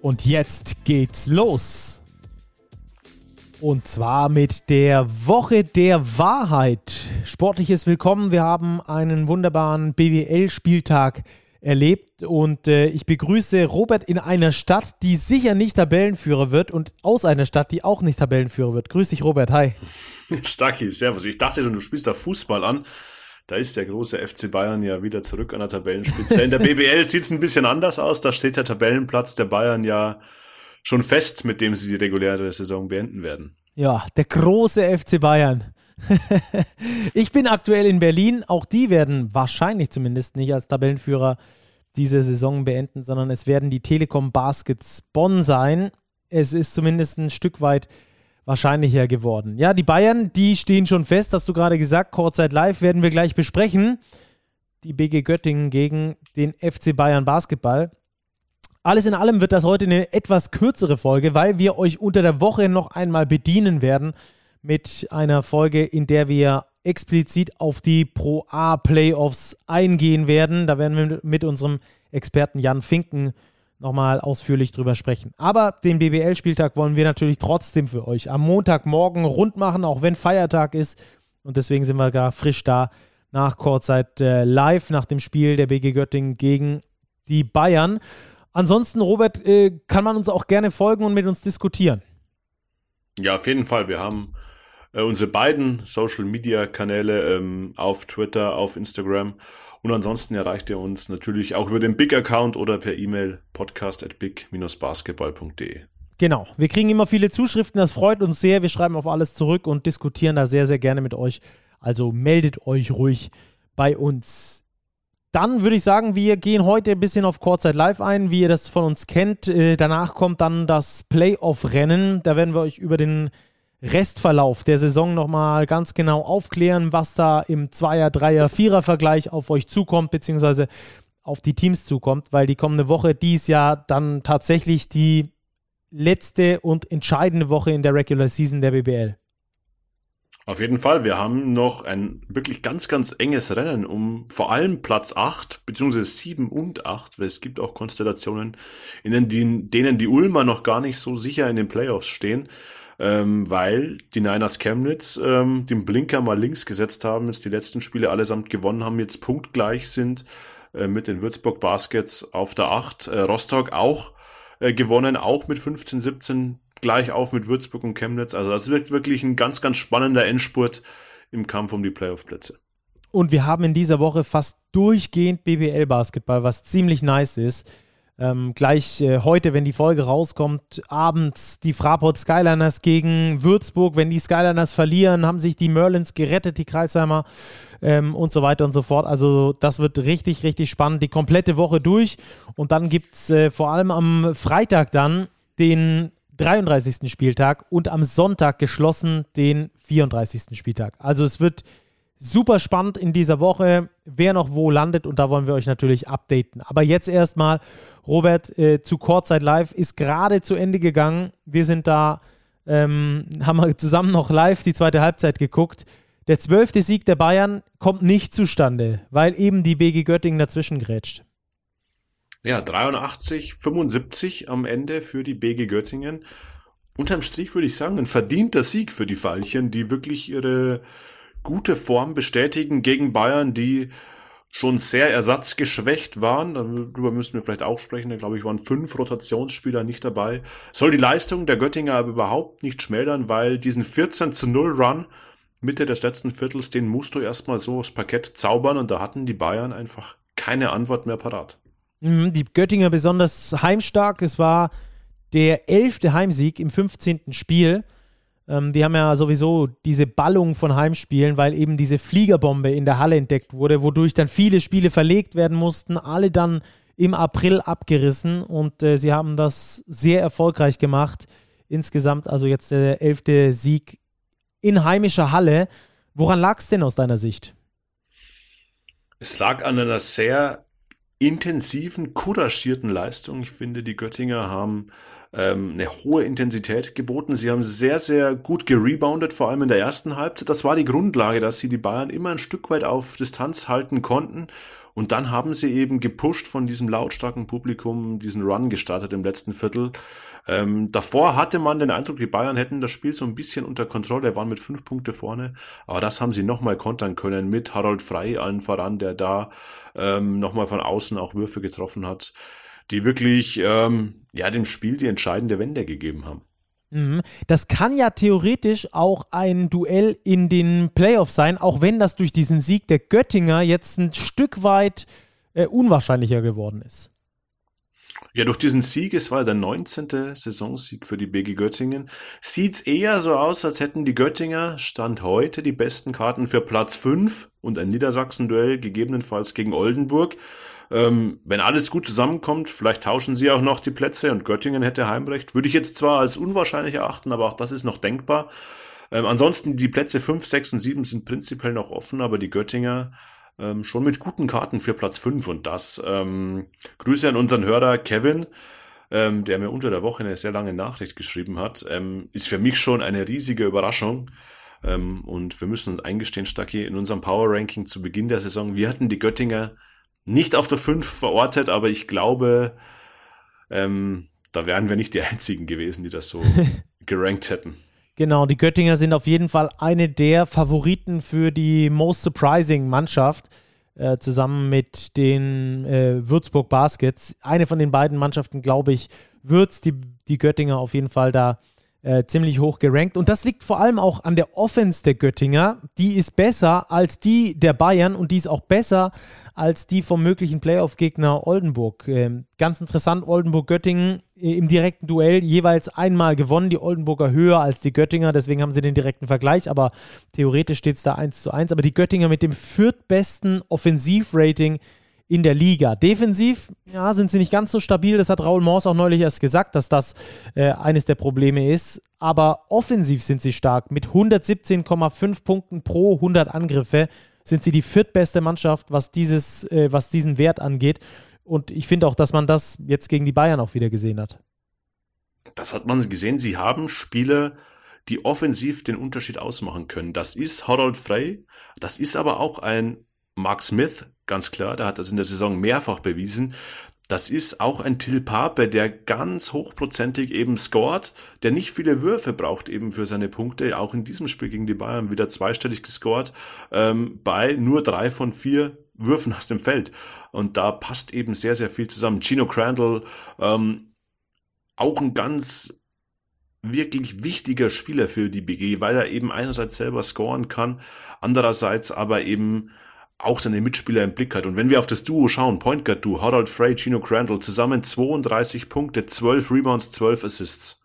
Und jetzt geht's los. Und zwar mit der Woche der Wahrheit. Sportliches Willkommen. Wir haben einen wunderbaren BWL-Spieltag erlebt und äh, ich begrüße Robert in einer Stadt, die sicher nicht Tabellenführer wird und aus einer Stadt, die auch nicht Tabellenführer wird. Grüß dich, Robert. Hi. Stacki, servus. Ich dachte schon, du spielst da Fußball an. Da ist der große FC Bayern ja wieder zurück an der Tabellenspitze. In der BBL sieht es ein bisschen anders aus. Da steht der Tabellenplatz der Bayern ja schon fest, mit dem sie die reguläre Saison beenden werden. Ja, der große FC Bayern. ich bin aktuell in Berlin. Auch die werden wahrscheinlich zumindest nicht als Tabellenführer diese Saison beenden, sondern es werden die Telekom Baskets Bonn sein. Es ist zumindest ein Stück weit wahrscheinlicher geworden. Ja, die Bayern, die stehen schon fest, hast du gerade gesagt. Kurzzeit live werden wir gleich besprechen. Die BG Göttingen gegen den FC Bayern Basketball. Alles in allem wird das heute eine etwas kürzere Folge, weil wir euch unter der Woche noch einmal bedienen werden mit einer Folge, in der wir explizit auf die Pro A Playoffs eingehen werden. Da werden wir mit unserem Experten Jan Finken nochmal ausführlich drüber sprechen. Aber den BBL-Spieltag wollen wir natürlich trotzdem für euch am Montagmorgen rund machen, auch wenn Feiertag ist. Und deswegen sind wir gar frisch da nach Kurzzeit äh, live nach dem Spiel der BG Göttingen gegen die Bayern. Ansonsten, Robert, äh, kann man uns auch gerne folgen und mit uns diskutieren. Ja, auf jeden Fall. Wir haben äh, unsere beiden Social-Media-Kanäle ähm, auf Twitter, auf Instagram und ansonsten erreicht ihr uns natürlich auch über den Big-Account oder per E-Mail podcast at big-basketball.de. Genau. Wir kriegen immer viele Zuschriften, das freut uns sehr. Wir schreiben auf alles zurück und diskutieren da sehr, sehr gerne mit euch. Also meldet euch ruhig bei uns. Dann würde ich sagen, wir gehen heute ein bisschen auf Kurzzeit Live ein, wie ihr das von uns kennt. Äh, danach kommt dann das Playoff-Rennen. Da werden wir euch über den Restverlauf der Saison nochmal ganz genau aufklären, was da im Zweier-, Dreier-, Vierer-Vergleich auf euch zukommt, beziehungsweise auf die Teams zukommt, weil die kommende Woche dies Jahr dann tatsächlich die letzte und entscheidende Woche in der Regular Season der BBL. Auf jeden Fall, wir haben noch ein wirklich ganz, ganz enges Rennen um vor allem Platz 8, beziehungsweise 7 und 8, weil es gibt auch Konstellationen, in denen, denen die Ulmer noch gar nicht so sicher in den Playoffs stehen ähm, weil die Niners Chemnitz ähm, den Blinker mal links gesetzt haben, jetzt die letzten Spiele allesamt gewonnen haben, jetzt punktgleich sind äh, mit den Würzburg Baskets auf der 8. Äh, Rostock auch äh, gewonnen, auch mit 15, 17 gleich auf mit Würzburg und Chemnitz. Also das wird wirklich ein ganz, ganz spannender Endspurt im Kampf um die Playoff-Plätze. Und wir haben in dieser Woche fast durchgehend BBL-Basketball, was ziemlich nice ist. Ähm, gleich äh, heute, wenn die Folge rauskommt, abends die Fraport Skyliners gegen Würzburg. Wenn die Skyliners verlieren, haben sich die Merlins gerettet, die Kreisheimer ähm, und so weiter und so fort. Also das wird richtig, richtig spannend, die komplette Woche durch. Und dann gibt es äh, vor allem am Freitag dann den 33. Spieltag und am Sonntag geschlossen den 34. Spieltag. Also es wird super spannend in dieser Woche, wer noch wo landet und da wollen wir euch natürlich updaten. Aber jetzt erstmal, Robert, äh, zu Kurzzeit Live ist gerade zu Ende gegangen. Wir sind da, ähm, haben wir zusammen noch live die zweite Halbzeit geguckt. Der zwölfte Sieg der Bayern kommt nicht zustande, weil eben die BG Göttingen dazwischen grätscht. Ja, 83, 75 am Ende für die BG Göttingen. Unterm Strich würde ich sagen, ein verdienter Sieg für die Veilchen, die wirklich ihre gute Form bestätigen gegen Bayern, die schon sehr ersatzgeschwächt waren. Darüber müssen wir vielleicht auch sprechen. Da glaube ich, waren fünf Rotationsspieler nicht dabei. Soll die Leistung der Göttinger aber überhaupt nicht schmälern, weil diesen 14 zu 0 Run Mitte des letzten Viertels, den musst du erstmal so aufs Parkett zaubern und da hatten die Bayern einfach keine Antwort mehr parat. Mhm, die Göttinger besonders heimstark. Es war der elfte Heimsieg im 15. Spiel. Ähm, die haben ja sowieso diese Ballung von Heimspielen, weil eben diese Fliegerbombe in der Halle entdeckt wurde, wodurch dann viele Spiele verlegt werden mussten, alle dann im April abgerissen und äh, sie haben das sehr erfolgreich gemacht insgesamt. Also jetzt der elfte Sieg in heimischer Halle. Woran lag es denn aus deiner Sicht? Es lag an einer sehr intensiven, couragierten Leistung. Ich finde, die Göttinger haben ähm, eine hohe Intensität geboten. Sie haben sehr, sehr gut gereboundet, vor allem in der ersten Halbzeit. Das war die Grundlage, dass sie die Bayern immer ein Stück weit auf Distanz halten konnten. Und dann haben sie eben gepusht von diesem lautstarken Publikum, diesen Run gestartet im letzten Viertel. Ähm, davor hatte man den Eindruck, die Bayern hätten das Spiel so ein bisschen unter Kontrolle, waren mit fünf Punkte vorne, aber das haben sie nochmal kontern können mit Harold Frey allen voran, der da ähm, nochmal von außen auch Würfe getroffen hat, die wirklich ähm, ja dem Spiel die entscheidende Wende gegeben haben. Mhm. Das kann ja theoretisch auch ein Duell in den Playoffs sein, auch wenn das durch diesen Sieg der Göttinger jetzt ein Stück weit äh, unwahrscheinlicher geworden ist. Ja, durch diesen Sieg, es war der 19. Saisonsieg für die BG Göttingen, sieht es eher so aus, als hätten die Göttinger Stand heute die besten Karten für Platz 5 und ein Niedersachsen-Duell gegebenenfalls gegen Oldenburg. Ähm, wenn alles gut zusammenkommt, vielleicht tauschen sie auch noch die Plätze und Göttingen hätte Heimrecht. Würde ich jetzt zwar als unwahrscheinlich erachten, aber auch das ist noch denkbar. Ähm, ansonsten die Plätze 5, 6 und 7 sind prinzipiell noch offen, aber die Göttinger ähm, schon mit guten Karten für Platz 5 und das. Ähm, Grüße an unseren Hörer Kevin, ähm, der mir unter der Woche eine sehr lange Nachricht geschrieben hat. Ähm, ist für mich schon eine riesige Überraschung. Ähm, und wir müssen uns eingestehen, Stacki, in unserem Power Ranking zu Beginn der Saison, wir hatten die Göttinger nicht auf der 5 verortet, aber ich glaube, ähm, da wären wir nicht die einzigen gewesen, die das so gerankt hätten. Genau, die Göttinger sind auf jeden Fall eine der Favoriten für die Most Surprising Mannschaft, äh, zusammen mit den äh, Würzburg Baskets. Eine von den beiden Mannschaften, glaube ich, wird die, die Göttinger auf jeden Fall da äh, ziemlich hoch gerankt. Und das liegt vor allem auch an der Offense der Göttinger. Die ist besser als die der Bayern und die ist auch besser als die vom möglichen Playoff-Gegner Oldenburg. Ähm, ganz interessant, Oldenburg-Göttingen äh, im direkten Duell jeweils einmal gewonnen, die Oldenburger höher als die Göttinger, deswegen haben sie den direkten Vergleich, aber theoretisch steht es da 1 zu 1. Aber die Göttinger mit dem viertbesten Offensivrating in der Liga. Defensiv, ja, sind sie nicht ganz so stabil. Das hat Raul Mors auch neulich erst gesagt, dass das äh, eines der Probleme ist. Aber offensiv sind sie stark. Mit 117,5 Punkten pro 100 Angriffe sind sie die viertbeste Mannschaft, was, dieses, äh, was diesen Wert angeht. Und ich finde auch, dass man das jetzt gegen die Bayern auch wieder gesehen hat. Das hat man gesehen. Sie haben Spieler, die offensiv den Unterschied ausmachen können. Das ist Harold Frey. Das ist aber auch ein Mark Smith, ganz klar, der hat das in der Saison mehrfach bewiesen. Das ist auch ein Till Pape, der ganz hochprozentig eben scored, der nicht viele Würfe braucht eben für seine Punkte. Auch in diesem Spiel gegen die Bayern wieder zweistellig gescored, ähm, bei nur drei von vier Würfen aus dem Feld. Und da passt eben sehr, sehr viel zusammen. Gino Crandall, ähm, auch ein ganz wirklich wichtiger Spieler für die BG, weil er eben einerseits selber scoren kann, andererseits aber eben auch seine Mitspieler im Blick hat. Und wenn wir auf das Duo schauen, Point Guard Duo, Harold Frey, Gino Crandall, zusammen 32 Punkte, 12 Rebounds, 12 Assists.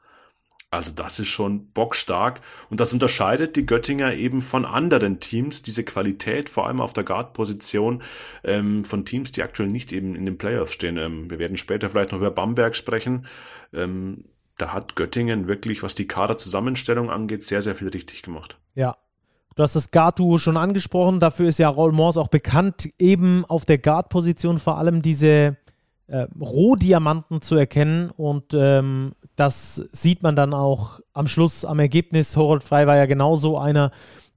Also das ist schon bockstark und das unterscheidet die Göttinger eben von anderen Teams, diese Qualität, vor allem auf der Guard-Position ähm, von Teams, die aktuell nicht eben in den Playoffs stehen. Ähm, wir werden später vielleicht noch über Bamberg sprechen. Ähm, da hat Göttingen wirklich, was die Kaderzusammenstellung angeht, sehr, sehr viel richtig gemacht. Ja, Du hast das Guard-Duo schon angesprochen. Dafür ist ja Raul Morse auch bekannt, eben auf der Guard-Position vor allem diese äh, Rohdiamanten zu erkennen. Und ähm, das sieht man dann auch am Schluss am Ergebnis. Horold Frey war ja genauso einer,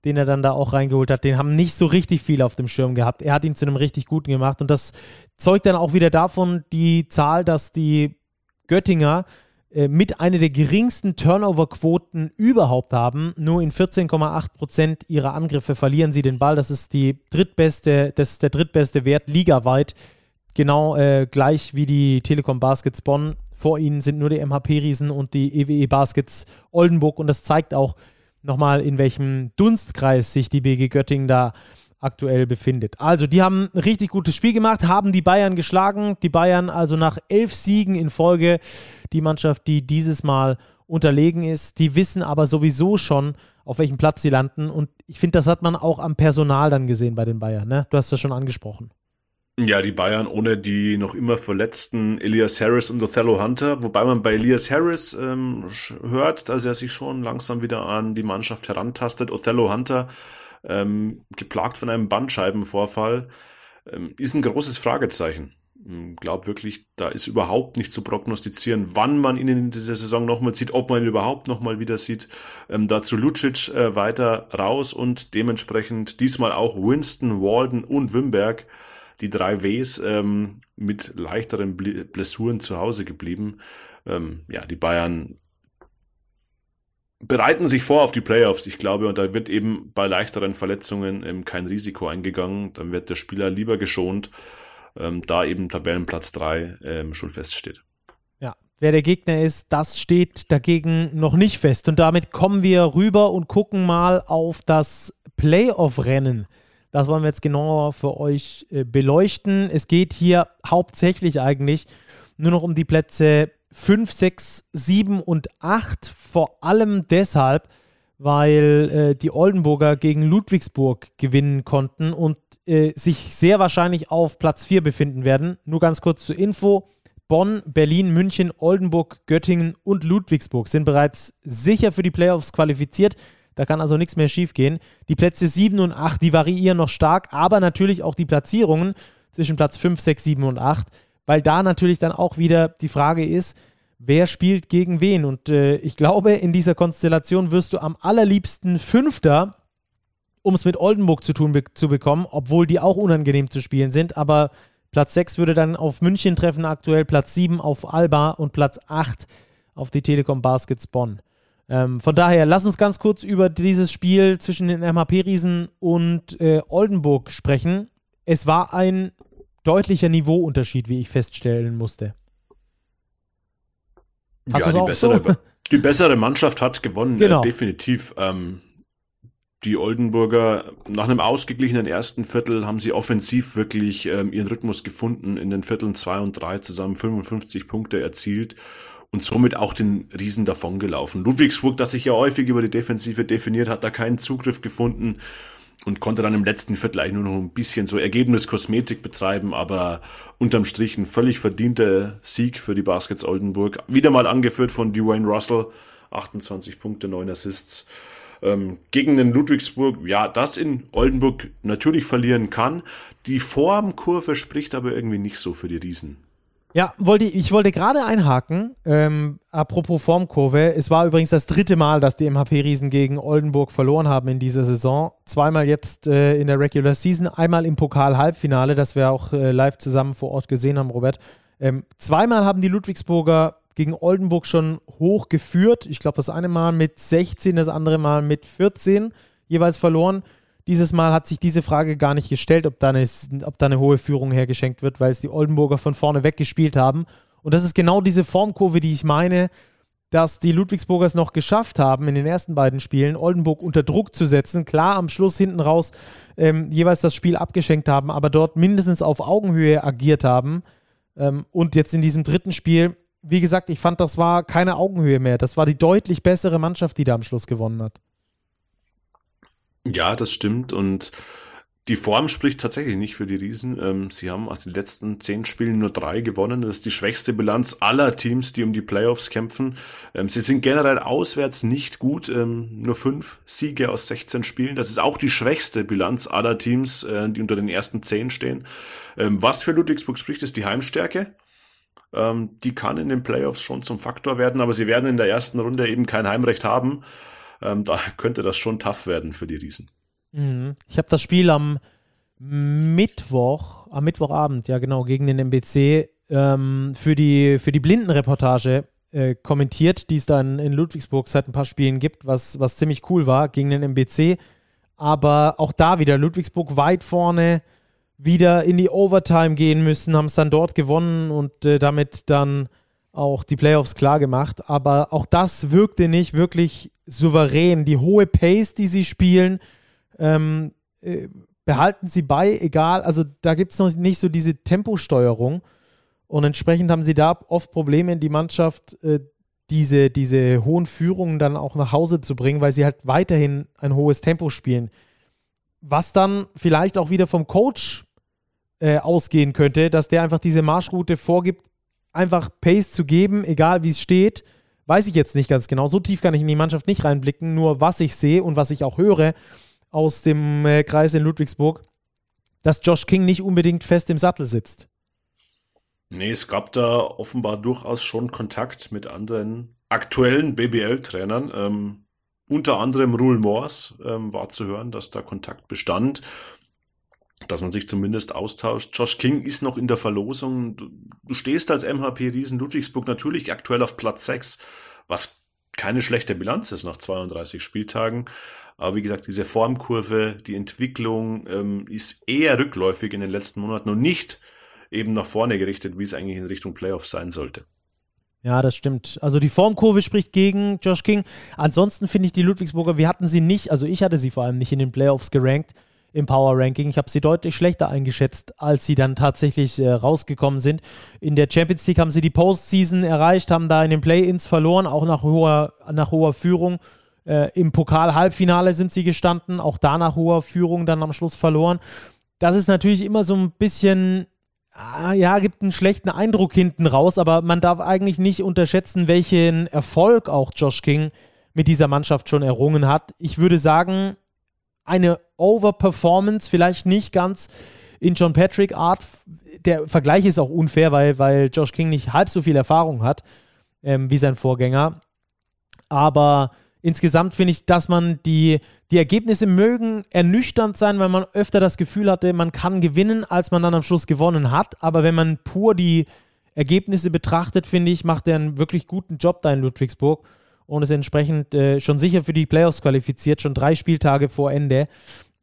den er dann da auch reingeholt hat. Den haben nicht so richtig viel auf dem Schirm gehabt. Er hat ihn zu einem richtig guten gemacht. Und das zeugt dann auch wieder davon, die Zahl, dass die Göttinger äh, mit einer der geringsten Turnover-Quoten überhaupt haben. Nur in 14,8 Prozent ihrer Angriffe verlieren sie den Ball. Das ist die drittbeste, das ist der drittbeste Wert ligaweit. Genau äh, gleich wie die Telekom Baskets Bonn. Vor ihnen sind nur die MHP-Riesen und die EWE e Baskets Oldenburg. Und das zeigt auch nochmal, in welchem Dunstkreis sich die BG Göttingen da aktuell befindet. Also, die haben ein richtig gutes Spiel gemacht, haben die Bayern geschlagen. Die Bayern also nach elf Siegen in Folge, die Mannschaft, die dieses Mal unterlegen ist. Die wissen aber sowieso schon, auf welchem Platz sie landen. Und ich finde, das hat man auch am Personal dann gesehen bei den Bayern. Ne? Du hast das schon angesprochen. Ja, die Bayern ohne die noch immer verletzten Elias Harris und Othello Hunter, wobei man bei Elias Harris ähm, hört, dass er sich schon langsam wieder an die Mannschaft herantastet. Othello Hunter, ähm, geplagt von einem Bandscheibenvorfall, ähm, ist ein großes Fragezeichen. Ich hm, glaube wirklich, da ist überhaupt nicht zu prognostizieren, wann man ihn in dieser Saison nochmal sieht, ob man ihn überhaupt nochmal wieder sieht. Ähm, dazu Lucic äh, weiter raus und dementsprechend diesmal auch Winston, Walden und Wimberg die drei Ws ähm, mit leichteren Blessuren zu Hause geblieben. Ähm, ja, die Bayern bereiten sich vor auf die Playoffs, ich glaube, und da wird eben bei leichteren Verletzungen ähm, kein Risiko eingegangen. Dann wird der Spieler lieber geschont, ähm, da eben Tabellenplatz 3 ähm, schon feststeht. Ja, wer der Gegner ist, das steht dagegen noch nicht fest. Und damit kommen wir rüber und gucken mal auf das Playoff-Rennen das wollen wir jetzt genauer für euch äh, beleuchten. Es geht hier hauptsächlich eigentlich nur noch um die Plätze 5, 6, 7 und 8. Vor allem deshalb, weil äh, die Oldenburger gegen Ludwigsburg gewinnen konnten und äh, sich sehr wahrscheinlich auf Platz 4 befinden werden. Nur ganz kurz zur Info. Bonn, Berlin, München, Oldenburg, Göttingen und Ludwigsburg sind bereits sicher für die Playoffs qualifiziert. Da kann also nichts mehr schiefgehen. Die Plätze 7 und 8, die variieren noch stark, aber natürlich auch die Platzierungen zwischen Platz 5, 6, 7 und 8, weil da natürlich dann auch wieder die Frage ist, wer spielt gegen wen. Und äh, ich glaube, in dieser Konstellation wirst du am allerliebsten Fünfter, um es mit Oldenburg zu tun be zu bekommen, obwohl die auch unangenehm zu spielen sind. Aber Platz 6 würde dann auf München treffen, aktuell Platz 7 auf Alba und Platz 8 auf die Telekom Baskets Bonn. Ähm, von daher, lass uns ganz kurz über dieses Spiel zwischen den MHP-Riesen und äh, Oldenburg sprechen. Es war ein deutlicher Niveauunterschied, wie ich feststellen musste. Hast ja, die bessere, so? die bessere Mannschaft hat gewonnen, genau. äh, definitiv. Ähm, die Oldenburger nach einem ausgeglichenen ersten Viertel haben sie offensiv wirklich ähm, ihren Rhythmus gefunden. In den Vierteln 2 und 3 zusammen 55 Punkte erzielt und somit auch den Riesen davongelaufen. Ludwigsburg, das sich ja häufig über die Defensive definiert, hat da keinen Zugriff gefunden und konnte dann im letzten Viertel eigentlich nur noch ein bisschen so Ergebniskosmetik betreiben, aber unterm Strich ein völlig verdienter Sieg für die Baskets Oldenburg. Wieder mal angeführt von Dwayne Russell, 28 Punkte, 9 Assists. Ähm, gegen den Ludwigsburg, ja, das in Oldenburg natürlich verlieren kann. Die Formkurve spricht aber irgendwie nicht so für die Riesen. Ja, wollte, ich wollte gerade einhaken, ähm, apropos Formkurve. Es war übrigens das dritte Mal, dass die MHP-Riesen gegen Oldenburg verloren haben in dieser Saison. Zweimal jetzt äh, in der Regular Season, einmal im Pokal-Halbfinale, das wir auch äh, live zusammen vor Ort gesehen haben, Robert. Ähm, zweimal haben die Ludwigsburger gegen Oldenburg schon hoch geführt. Ich glaube, das eine Mal mit 16, das andere Mal mit 14 jeweils verloren. Dieses Mal hat sich diese Frage gar nicht gestellt, ob da eine, ob da eine hohe Führung hergeschenkt wird, weil es die Oldenburger von vorne weggespielt haben. Und das ist genau diese Formkurve, die ich meine, dass die Ludwigsburger es noch geschafft haben, in den ersten beiden Spielen Oldenburg unter Druck zu setzen. Klar, am Schluss hinten raus ähm, jeweils das Spiel abgeschenkt haben, aber dort mindestens auf Augenhöhe agiert haben. Ähm, und jetzt in diesem dritten Spiel, wie gesagt, ich fand, das war keine Augenhöhe mehr. Das war die deutlich bessere Mannschaft, die da am Schluss gewonnen hat. Ja, das stimmt. Und die Form spricht tatsächlich nicht für die Riesen. Ähm, sie haben aus den letzten zehn Spielen nur drei gewonnen. Das ist die schwächste Bilanz aller Teams, die um die Playoffs kämpfen. Ähm, sie sind generell auswärts nicht gut. Ähm, nur fünf Siege aus 16 Spielen. Das ist auch die schwächste Bilanz aller Teams, äh, die unter den ersten zehn stehen. was für Ludwigsburg spricht, ist die Heimstärke. die kann in den Playoffs schon zum Faktor werden, aber sie werden in der ersten Runde eben kein Heimrecht haben. Ähm, da könnte das schon tough werden für die Riesen. Mhm. Ich habe das Spiel am Mittwoch, am Mittwochabend, ja genau, gegen den MBC ähm, für die, für die Blindenreportage äh, kommentiert, die es dann in Ludwigsburg seit ein paar Spielen gibt, was, was ziemlich cool war gegen den MBC. Aber auch da wieder Ludwigsburg weit vorne, wieder in die Overtime gehen müssen, haben es dann dort gewonnen und äh, damit dann auch die Playoffs klar gemacht. Aber auch das wirkte nicht wirklich souverän. Die hohe Pace, die sie spielen, ähm, äh, behalten sie bei, egal. Also da gibt es noch nicht so diese Temposteuerung. Und entsprechend haben sie da oft Probleme in die Mannschaft, äh, diese, diese hohen Führungen dann auch nach Hause zu bringen, weil sie halt weiterhin ein hohes Tempo spielen. Was dann vielleicht auch wieder vom Coach äh, ausgehen könnte, dass der einfach diese Marschroute vorgibt, einfach Pace zu geben, egal wie es steht. Weiß ich jetzt nicht ganz genau. So tief kann ich in die Mannschaft nicht reinblicken. Nur was ich sehe und was ich auch höre aus dem äh, Kreis in Ludwigsburg, dass Josh King nicht unbedingt fest im Sattel sitzt. Nee, es gab da offenbar durchaus schon Kontakt mit anderen aktuellen BBL-Trainern. Ähm, unter anderem Rule Morse ähm, war zu hören, dass da Kontakt bestand, dass man sich zumindest austauscht. Josh King ist noch in der Verlosung. Du, stehst als MHP Riesen Ludwigsburg natürlich aktuell auf Platz 6, was keine schlechte Bilanz ist nach 32 Spieltagen. Aber wie gesagt, diese Formkurve, die Entwicklung ähm, ist eher rückläufig in den letzten Monaten und nicht eben nach vorne gerichtet, wie es eigentlich in Richtung Playoffs sein sollte. Ja, das stimmt. Also die Formkurve spricht gegen Josh King. Ansonsten finde ich die Ludwigsburger, wir hatten sie nicht, also ich hatte sie vor allem nicht in den Playoffs gerankt im Power Ranking. Ich habe sie deutlich schlechter eingeschätzt, als sie dann tatsächlich äh, rausgekommen sind. In der Champions League haben sie die Postseason erreicht, haben da in den Play-ins verloren, auch nach hoher, nach hoher Führung. Äh, Im Pokal-Halbfinale sind sie gestanden, auch da nach hoher Führung dann am Schluss verloren. Das ist natürlich immer so ein bisschen ah, ja, gibt einen schlechten Eindruck hinten raus, aber man darf eigentlich nicht unterschätzen, welchen Erfolg auch Josh King mit dieser Mannschaft schon errungen hat. Ich würde sagen, eine Overperformance, vielleicht nicht ganz in John Patrick Art. Der Vergleich ist auch unfair, weil, weil Josh King nicht halb so viel Erfahrung hat ähm, wie sein Vorgänger. Aber insgesamt finde ich, dass man die, die Ergebnisse mögen ernüchternd sein, weil man öfter das Gefühl hatte, man kann gewinnen, als man dann am Schluss gewonnen hat. Aber wenn man pur die Ergebnisse betrachtet, finde ich, macht er einen wirklich guten Job da in Ludwigsburg und ist entsprechend äh, schon sicher für die Playoffs qualifiziert, schon drei Spieltage vor Ende.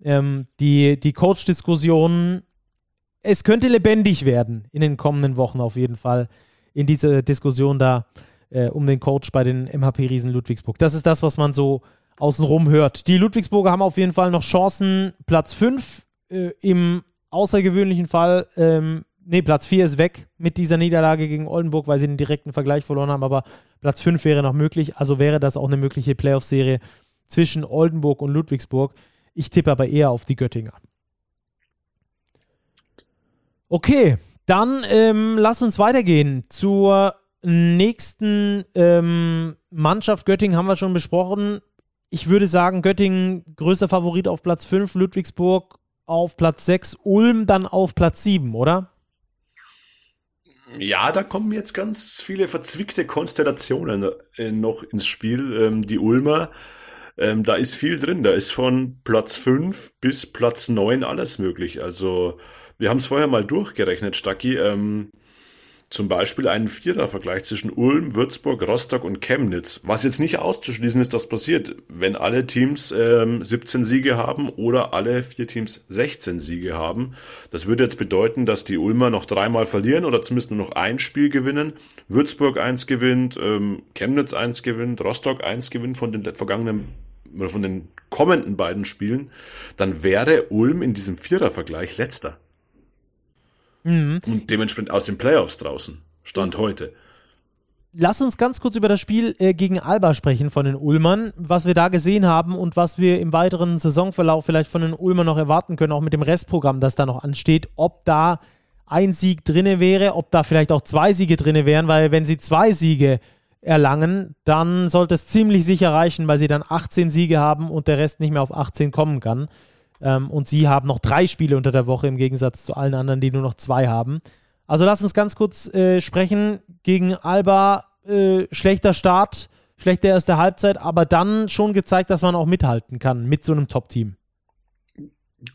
Ähm, die die Coach-Diskussion, es könnte lebendig werden in den kommenden Wochen auf jeden Fall in dieser Diskussion da äh, um den Coach bei den MHP-Riesen Ludwigsburg. Das ist das, was man so außenrum hört. Die Ludwigsburger haben auf jeden Fall noch Chancen. Platz 5 äh, im außergewöhnlichen Fall, ähm, nee, Platz 4 ist weg mit dieser Niederlage gegen Oldenburg, weil sie den direkten Vergleich verloren haben, aber Platz 5 wäre noch möglich. Also wäre das auch eine mögliche Playoff-Serie zwischen Oldenburg und Ludwigsburg. Ich tippe aber eher auf die Göttinger. Okay, dann ähm, lass uns weitergehen zur nächsten ähm, Mannschaft Göttingen haben wir schon besprochen. Ich würde sagen, Göttingen größter Favorit auf Platz 5, Ludwigsburg auf Platz 6, Ulm dann auf Platz 7, oder? Ja, da kommen jetzt ganz viele verzwickte Konstellationen äh, noch ins Spiel. Ähm, die Ulmer, ähm, da ist viel drin. Da ist von Platz 5 bis Platz 9 alles möglich. Also, wir haben es vorher mal durchgerechnet, Stacki. Ähm, zum Beispiel einen Vierervergleich zwischen Ulm, Würzburg, Rostock und Chemnitz. Was jetzt nicht auszuschließen ist, dass passiert, wenn alle Teams ähm, 17 Siege haben oder alle vier Teams 16 Siege haben. Das würde jetzt bedeuten, dass die Ulmer noch dreimal verlieren oder zumindest nur noch ein Spiel gewinnen. Würzburg eins gewinnt, ähm, Chemnitz eins gewinnt, Rostock eins gewinnt von den vergangenen von den kommenden beiden Spielen. Dann wäre Ulm in diesem Vierervergleich letzter. Mhm. Und dementsprechend aus den Playoffs draußen. Stand heute. Lass uns ganz kurz über das Spiel äh, gegen Alba sprechen von den Ulmern, was wir da gesehen haben und was wir im weiteren Saisonverlauf vielleicht von den Ulmern noch erwarten können, auch mit dem Restprogramm, das da noch ansteht, ob da ein Sieg drinne wäre, ob da vielleicht auch zwei Siege drinne wären, weil wenn sie zwei Siege erlangen, dann sollte es ziemlich sicher reichen, weil sie dann 18 Siege haben und der Rest nicht mehr auf 18 kommen kann. Ähm, und sie haben noch drei Spiele unter der Woche im Gegensatz zu allen anderen, die nur noch zwei haben. Also lass uns ganz kurz äh, sprechen. Gegen Alba äh, schlechter Start, schlechte erste Halbzeit, aber dann schon gezeigt, dass man auch mithalten kann mit so einem Top-Team.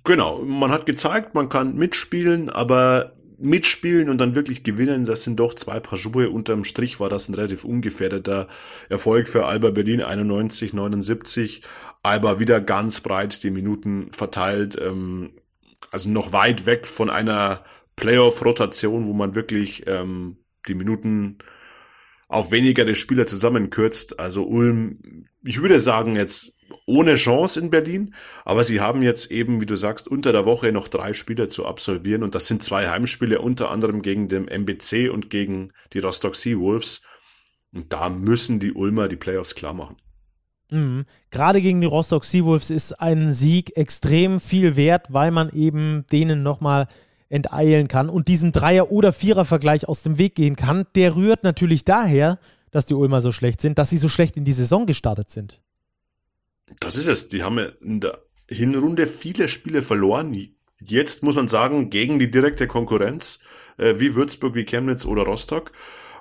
Genau, man hat gezeigt, man kann mitspielen, aber mitspielen und dann wirklich gewinnen, das sind doch zwei Paar Schuhe. Unterm Strich war das ein relativ ungefährdeter Erfolg für Alba Berlin 91, 79. Alba wieder ganz breit die Minuten verteilt, ähm, also noch weit weg von einer Playoff-Rotation, wo man wirklich ähm, die Minuten auf weniger der Spieler zusammenkürzt. Also Ulm, ich würde sagen jetzt ohne Chance in Berlin, aber sie haben jetzt eben, wie du sagst, unter der Woche noch drei Spiele zu absolvieren und das sind zwei Heimspiele, unter anderem gegen den MBC und gegen die Rostock Seawolves. Und da müssen die Ulmer die Playoffs klar machen. Mhm. Gerade gegen die Rostock Seawolves ist ein Sieg extrem viel wert, weil man eben denen nochmal enteilen kann und diesem Dreier- oder Vierer-Vergleich aus dem Weg gehen kann, der rührt natürlich daher, dass die Ulmer so schlecht sind, dass sie so schlecht in die Saison gestartet sind. Das ist es. Die haben in der Hinrunde viele Spiele verloren. Jetzt muss man sagen, gegen die direkte Konkurrenz, äh, wie Würzburg, wie Chemnitz oder Rostock.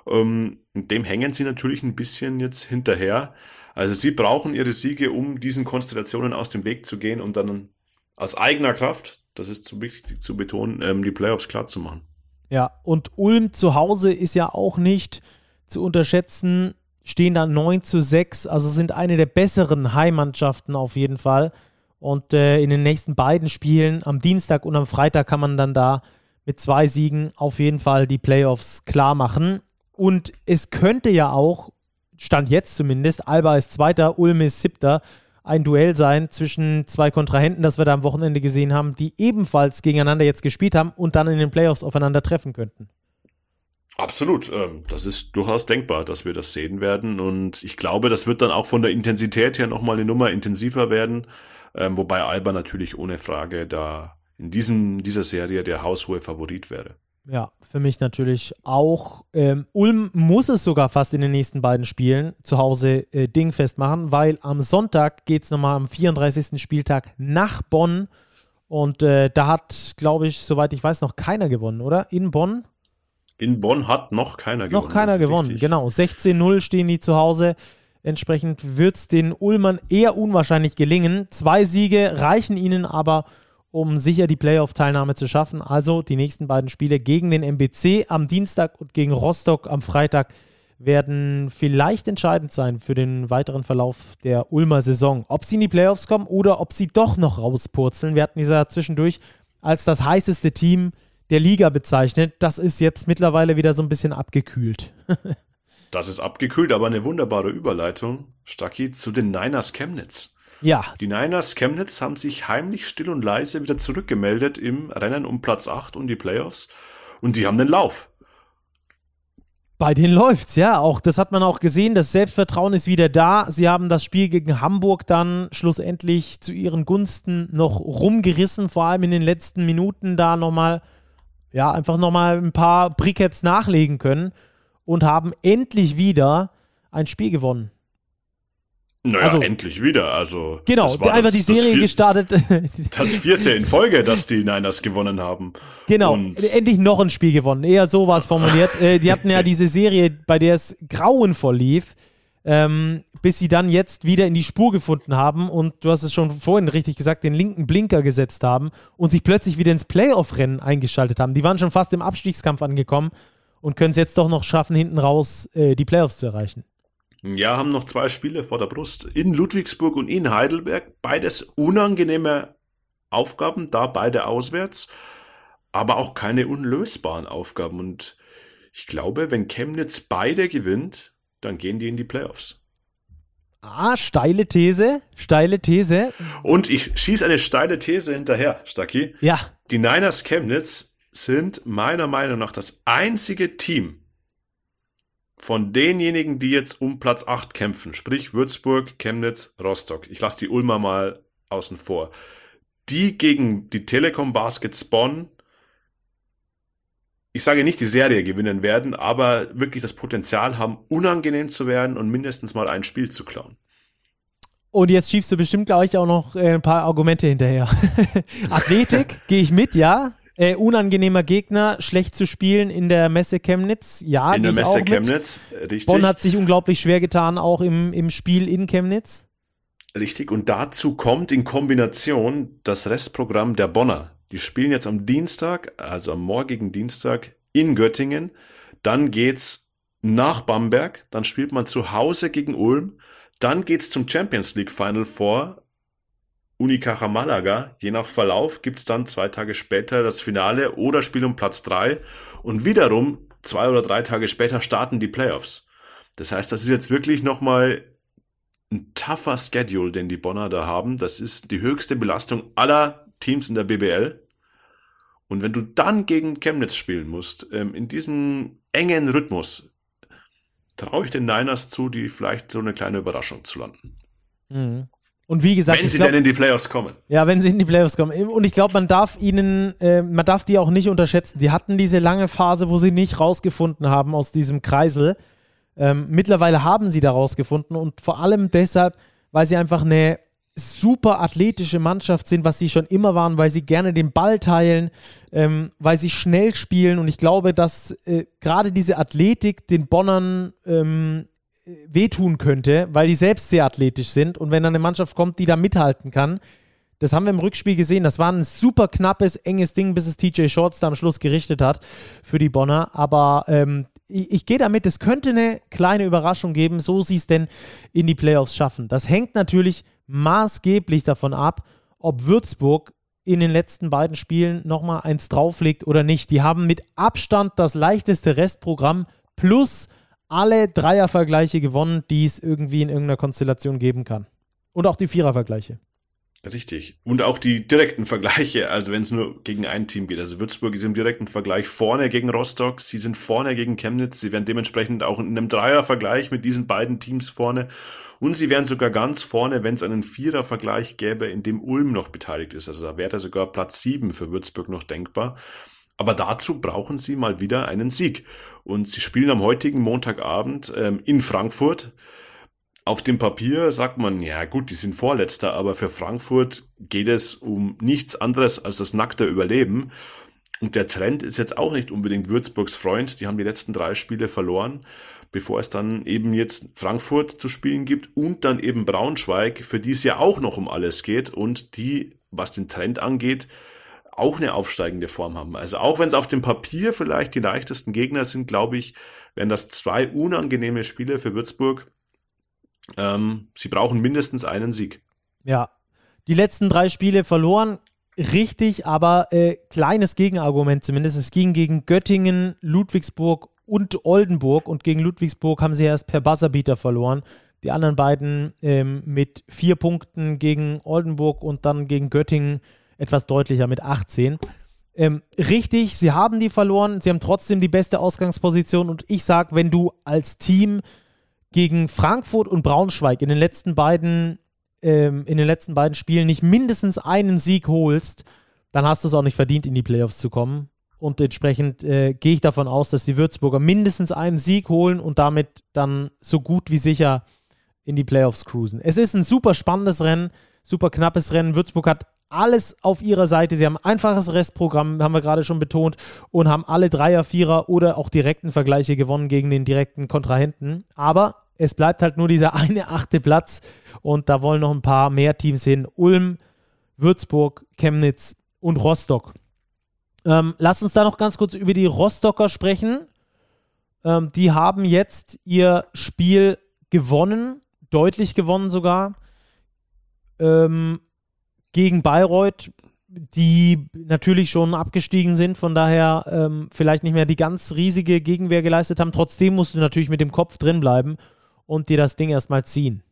Ähm, dem hängen sie natürlich ein bisschen jetzt hinterher. Also sie brauchen ihre Siege, um diesen Konstellationen aus dem Weg zu gehen und dann aus eigener Kraft, das ist zu wichtig zu betonen, ähm, die Playoffs klar zu machen. Ja, und Ulm zu Hause ist ja auch nicht zu unterschätzen, stehen da 9 zu 6, also sind eine der besseren Heimmannschaften auf jeden Fall. Und äh, in den nächsten beiden Spielen, am Dienstag und am Freitag, kann man dann da mit zwei Siegen auf jeden Fall die Playoffs klar machen. Und es könnte ja auch, Stand jetzt zumindest, Alba ist Zweiter, Ulm ist Siebter, ein Duell sein zwischen zwei Kontrahenten, das wir da am Wochenende gesehen haben, die ebenfalls gegeneinander jetzt gespielt haben und dann in den Playoffs aufeinander treffen könnten. Absolut. Ähm, das ist durchaus denkbar, dass wir das sehen werden. Und ich glaube, das wird dann auch von der Intensität her nochmal eine Nummer intensiver werden. Ähm, wobei Alba natürlich ohne Frage da in diesem, dieser Serie der haushohe Favorit wäre. Ja, für mich natürlich auch. Ähm, Ulm muss es sogar fast in den nächsten beiden Spielen zu Hause äh, dingfest machen, weil am Sonntag geht es nochmal am 34. Spieltag nach Bonn. Und äh, da hat, glaube ich, soweit ich weiß, noch keiner gewonnen, oder? In Bonn? In Bonn hat noch keiner gewonnen. Noch keiner gewonnen, richtig. genau. 16-0 stehen die zu Hause. Entsprechend wird es den Ulmern eher unwahrscheinlich gelingen. Zwei Siege reichen ihnen aber, um sicher die Playoff-Teilnahme zu schaffen. Also die nächsten beiden Spiele gegen den MBC am Dienstag und gegen Rostock am Freitag werden vielleicht entscheidend sein für den weiteren Verlauf der Ulmer Saison. Ob sie in die Playoffs kommen oder ob sie doch noch rauspurzeln. Wir hatten dieser zwischendurch als das heißeste Team der Liga bezeichnet. Das ist jetzt mittlerweile wieder so ein bisschen abgekühlt. das ist abgekühlt, aber eine wunderbare Überleitung, Stacki, zu den Niners Chemnitz. Ja. Die Niners Chemnitz haben sich heimlich still und leise wieder zurückgemeldet im Rennen um Platz 8 und die Playoffs. Und die haben den Lauf. Bei denen läuft's, ja. Auch das hat man auch gesehen. Das Selbstvertrauen ist wieder da. Sie haben das Spiel gegen Hamburg dann schlussendlich zu ihren Gunsten noch rumgerissen, vor allem in den letzten Minuten da nochmal ja, einfach nochmal ein paar Briketts nachlegen können und haben endlich wieder ein Spiel gewonnen. Naja, also, endlich wieder. Also genau, einfach das, die Serie vier, gestartet. das vierte in Folge, dass die Niners gewonnen haben. Genau, und endlich noch ein Spiel gewonnen. Eher so war es formuliert. äh, die hatten ja diese Serie, bei der es grauenvoll lief ähm, bis sie dann jetzt wieder in die Spur gefunden haben und du hast es schon vorhin richtig gesagt, den linken Blinker gesetzt haben und sich plötzlich wieder ins Playoff-Rennen eingeschaltet haben. Die waren schon fast im Abstiegskampf angekommen und können es jetzt doch noch schaffen, hinten raus äh, die Playoffs zu erreichen. Ja, haben noch zwei Spiele vor der Brust. In Ludwigsburg und in Heidelberg. Beides unangenehme Aufgaben, da beide auswärts, aber auch keine unlösbaren Aufgaben. Und ich glaube, wenn Chemnitz beide gewinnt, dann gehen die in die Playoffs. Ah, steile These, steile These. Und ich schieße eine steile These hinterher, Stacki. Ja. Die Niners Chemnitz sind meiner Meinung nach das einzige Team von denjenigen, die jetzt um Platz 8 kämpfen, sprich Würzburg, Chemnitz, Rostock. Ich lasse die Ulmer mal außen vor. Die gegen die Telekom Baskets Bonn ich sage nicht, die Serie gewinnen werden, aber wirklich das Potenzial haben, unangenehm zu werden und mindestens mal ein Spiel zu klauen. Und jetzt schiebst du bestimmt, glaube ich, auch noch äh, ein paar Argumente hinterher. Athletik, gehe ich mit, ja. Äh, unangenehmer Gegner, schlecht zu spielen in der Messe Chemnitz, ja. In der Messe Chemnitz, richtig. Bonn hat sich unglaublich schwer getan, auch im, im Spiel in Chemnitz. Richtig, und dazu kommt in Kombination das Restprogramm der Bonner. Die spielen jetzt am Dienstag, also am morgigen Dienstag in Göttingen. Dann geht's nach Bamberg. Dann spielt man zu Hause gegen Ulm. Dann geht's zum Champions League Final vor Unicaja Malaga. Je nach Verlauf gibt's dann zwei Tage später das Finale oder Spiel um Platz drei. Und wiederum zwei oder drei Tage später starten die Playoffs. Das heißt, das ist jetzt wirklich nochmal ein tougher Schedule, den die Bonner da haben. Das ist die höchste Belastung aller Teams in der BBL. Und wenn du dann gegen Chemnitz spielen musst, ähm, in diesem engen Rhythmus, traue ich den Niners zu, die vielleicht so eine kleine Überraschung zu landen. Mhm. Und wie gesagt, wenn sie glaub, denn in die Playoffs kommen. Ja, wenn sie in die Playoffs kommen. Und ich glaube, man darf ihnen, äh, man darf die auch nicht unterschätzen. Die hatten diese lange Phase, wo sie nicht rausgefunden haben aus diesem Kreisel. Ähm, mittlerweile haben sie da rausgefunden und vor allem deshalb, weil sie einfach eine super athletische Mannschaft sind, was sie schon immer waren, weil sie gerne den Ball teilen, ähm, weil sie schnell spielen und ich glaube, dass äh, gerade diese Athletik den Bonnern ähm, wehtun könnte, weil die selbst sehr athletisch sind. Und wenn dann eine Mannschaft kommt, die da mithalten kann, das haben wir im Rückspiel gesehen. Das war ein super knappes, enges Ding, bis es TJ Shorts da am Schluss gerichtet hat für die Bonner. Aber ähm, ich, ich gehe damit, es könnte eine kleine Überraschung geben, so sie es denn in die Playoffs schaffen. Das hängt natürlich maßgeblich davon ab, ob Würzburg in den letzten beiden Spielen nochmal eins drauflegt oder nicht. Die haben mit Abstand das leichteste Restprogramm plus alle Dreiervergleiche gewonnen, die es irgendwie in irgendeiner Konstellation geben kann. Und auch die Vierervergleiche. Richtig. Und auch die direkten Vergleiche, also wenn es nur gegen ein Team geht. Also Würzburg ist im direkten Vergleich vorne gegen Rostock, sie sind vorne gegen Chemnitz, sie werden dementsprechend auch in einem Dreiervergleich mit diesen beiden Teams vorne. Und sie wären sogar ganz vorne, wenn es einen Vierervergleich gäbe, in dem Ulm noch beteiligt ist. Also da wäre sogar Platz sieben für Würzburg noch denkbar. Aber dazu brauchen sie mal wieder einen Sieg. Und sie spielen am heutigen Montagabend ähm, in Frankfurt. Auf dem Papier sagt man, ja gut, die sind Vorletzter, aber für Frankfurt geht es um nichts anderes als das nackte Überleben. Und der Trend ist jetzt auch nicht unbedingt Würzburgs Freund. Die haben die letzten drei Spiele verloren, bevor es dann eben jetzt Frankfurt zu spielen gibt und dann eben Braunschweig, für die es ja auch noch um alles geht und die, was den Trend angeht, auch eine aufsteigende Form haben. Also auch wenn es auf dem Papier vielleicht die leichtesten Gegner sind, glaube ich, wären das zwei unangenehme Spiele für Würzburg. Ähm, sie brauchen mindestens einen Sieg. Ja, die letzten drei Spiele verloren, richtig, aber äh, kleines Gegenargument zumindest. Es ging gegen Göttingen, Ludwigsburg und Oldenburg und gegen Ludwigsburg haben sie erst per Buzzerbeater verloren. Die anderen beiden ähm, mit vier Punkten gegen Oldenburg und dann gegen Göttingen etwas deutlicher mit 18. Ähm, richtig, sie haben die verloren, sie haben trotzdem die beste Ausgangsposition und ich sage, wenn du als Team gegen Frankfurt und Braunschweig in den letzten beiden ähm, in den letzten beiden Spielen nicht mindestens einen Sieg holst, dann hast du es auch nicht verdient, in die Playoffs zu kommen. Und entsprechend äh, gehe ich davon aus, dass die Würzburger mindestens einen Sieg holen und damit dann so gut wie sicher in die Playoffs cruisen. Es ist ein super spannendes Rennen, super knappes Rennen. Würzburg hat alles auf ihrer Seite. Sie haben ein einfaches Restprogramm, haben wir gerade schon betont, und haben alle Dreier, Vierer oder auch direkten Vergleiche gewonnen gegen den direkten Kontrahenten. Aber es bleibt halt nur dieser eine achte Platz und da wollen noch ein paar mehr Teams hin. Ulm, Würzburg, Chemnitz und Rostock. Ähm, lass uns da noch ganz kurz über die Rostocker sprechen. Ähm, die haben jetzt ihr Spiel gewonnen, deutlich gewonnen sogar. Ähm, gegen Bayreuth, die natürlich schon abgestiegen sind, von daher ähm, vielleicht nicht mehr die ganz riesige Gegenwehr geleistet haben. Trotzdem musst du natürlich mit dem Kopf drin bleiben und dir das Ding erstmal ziehen.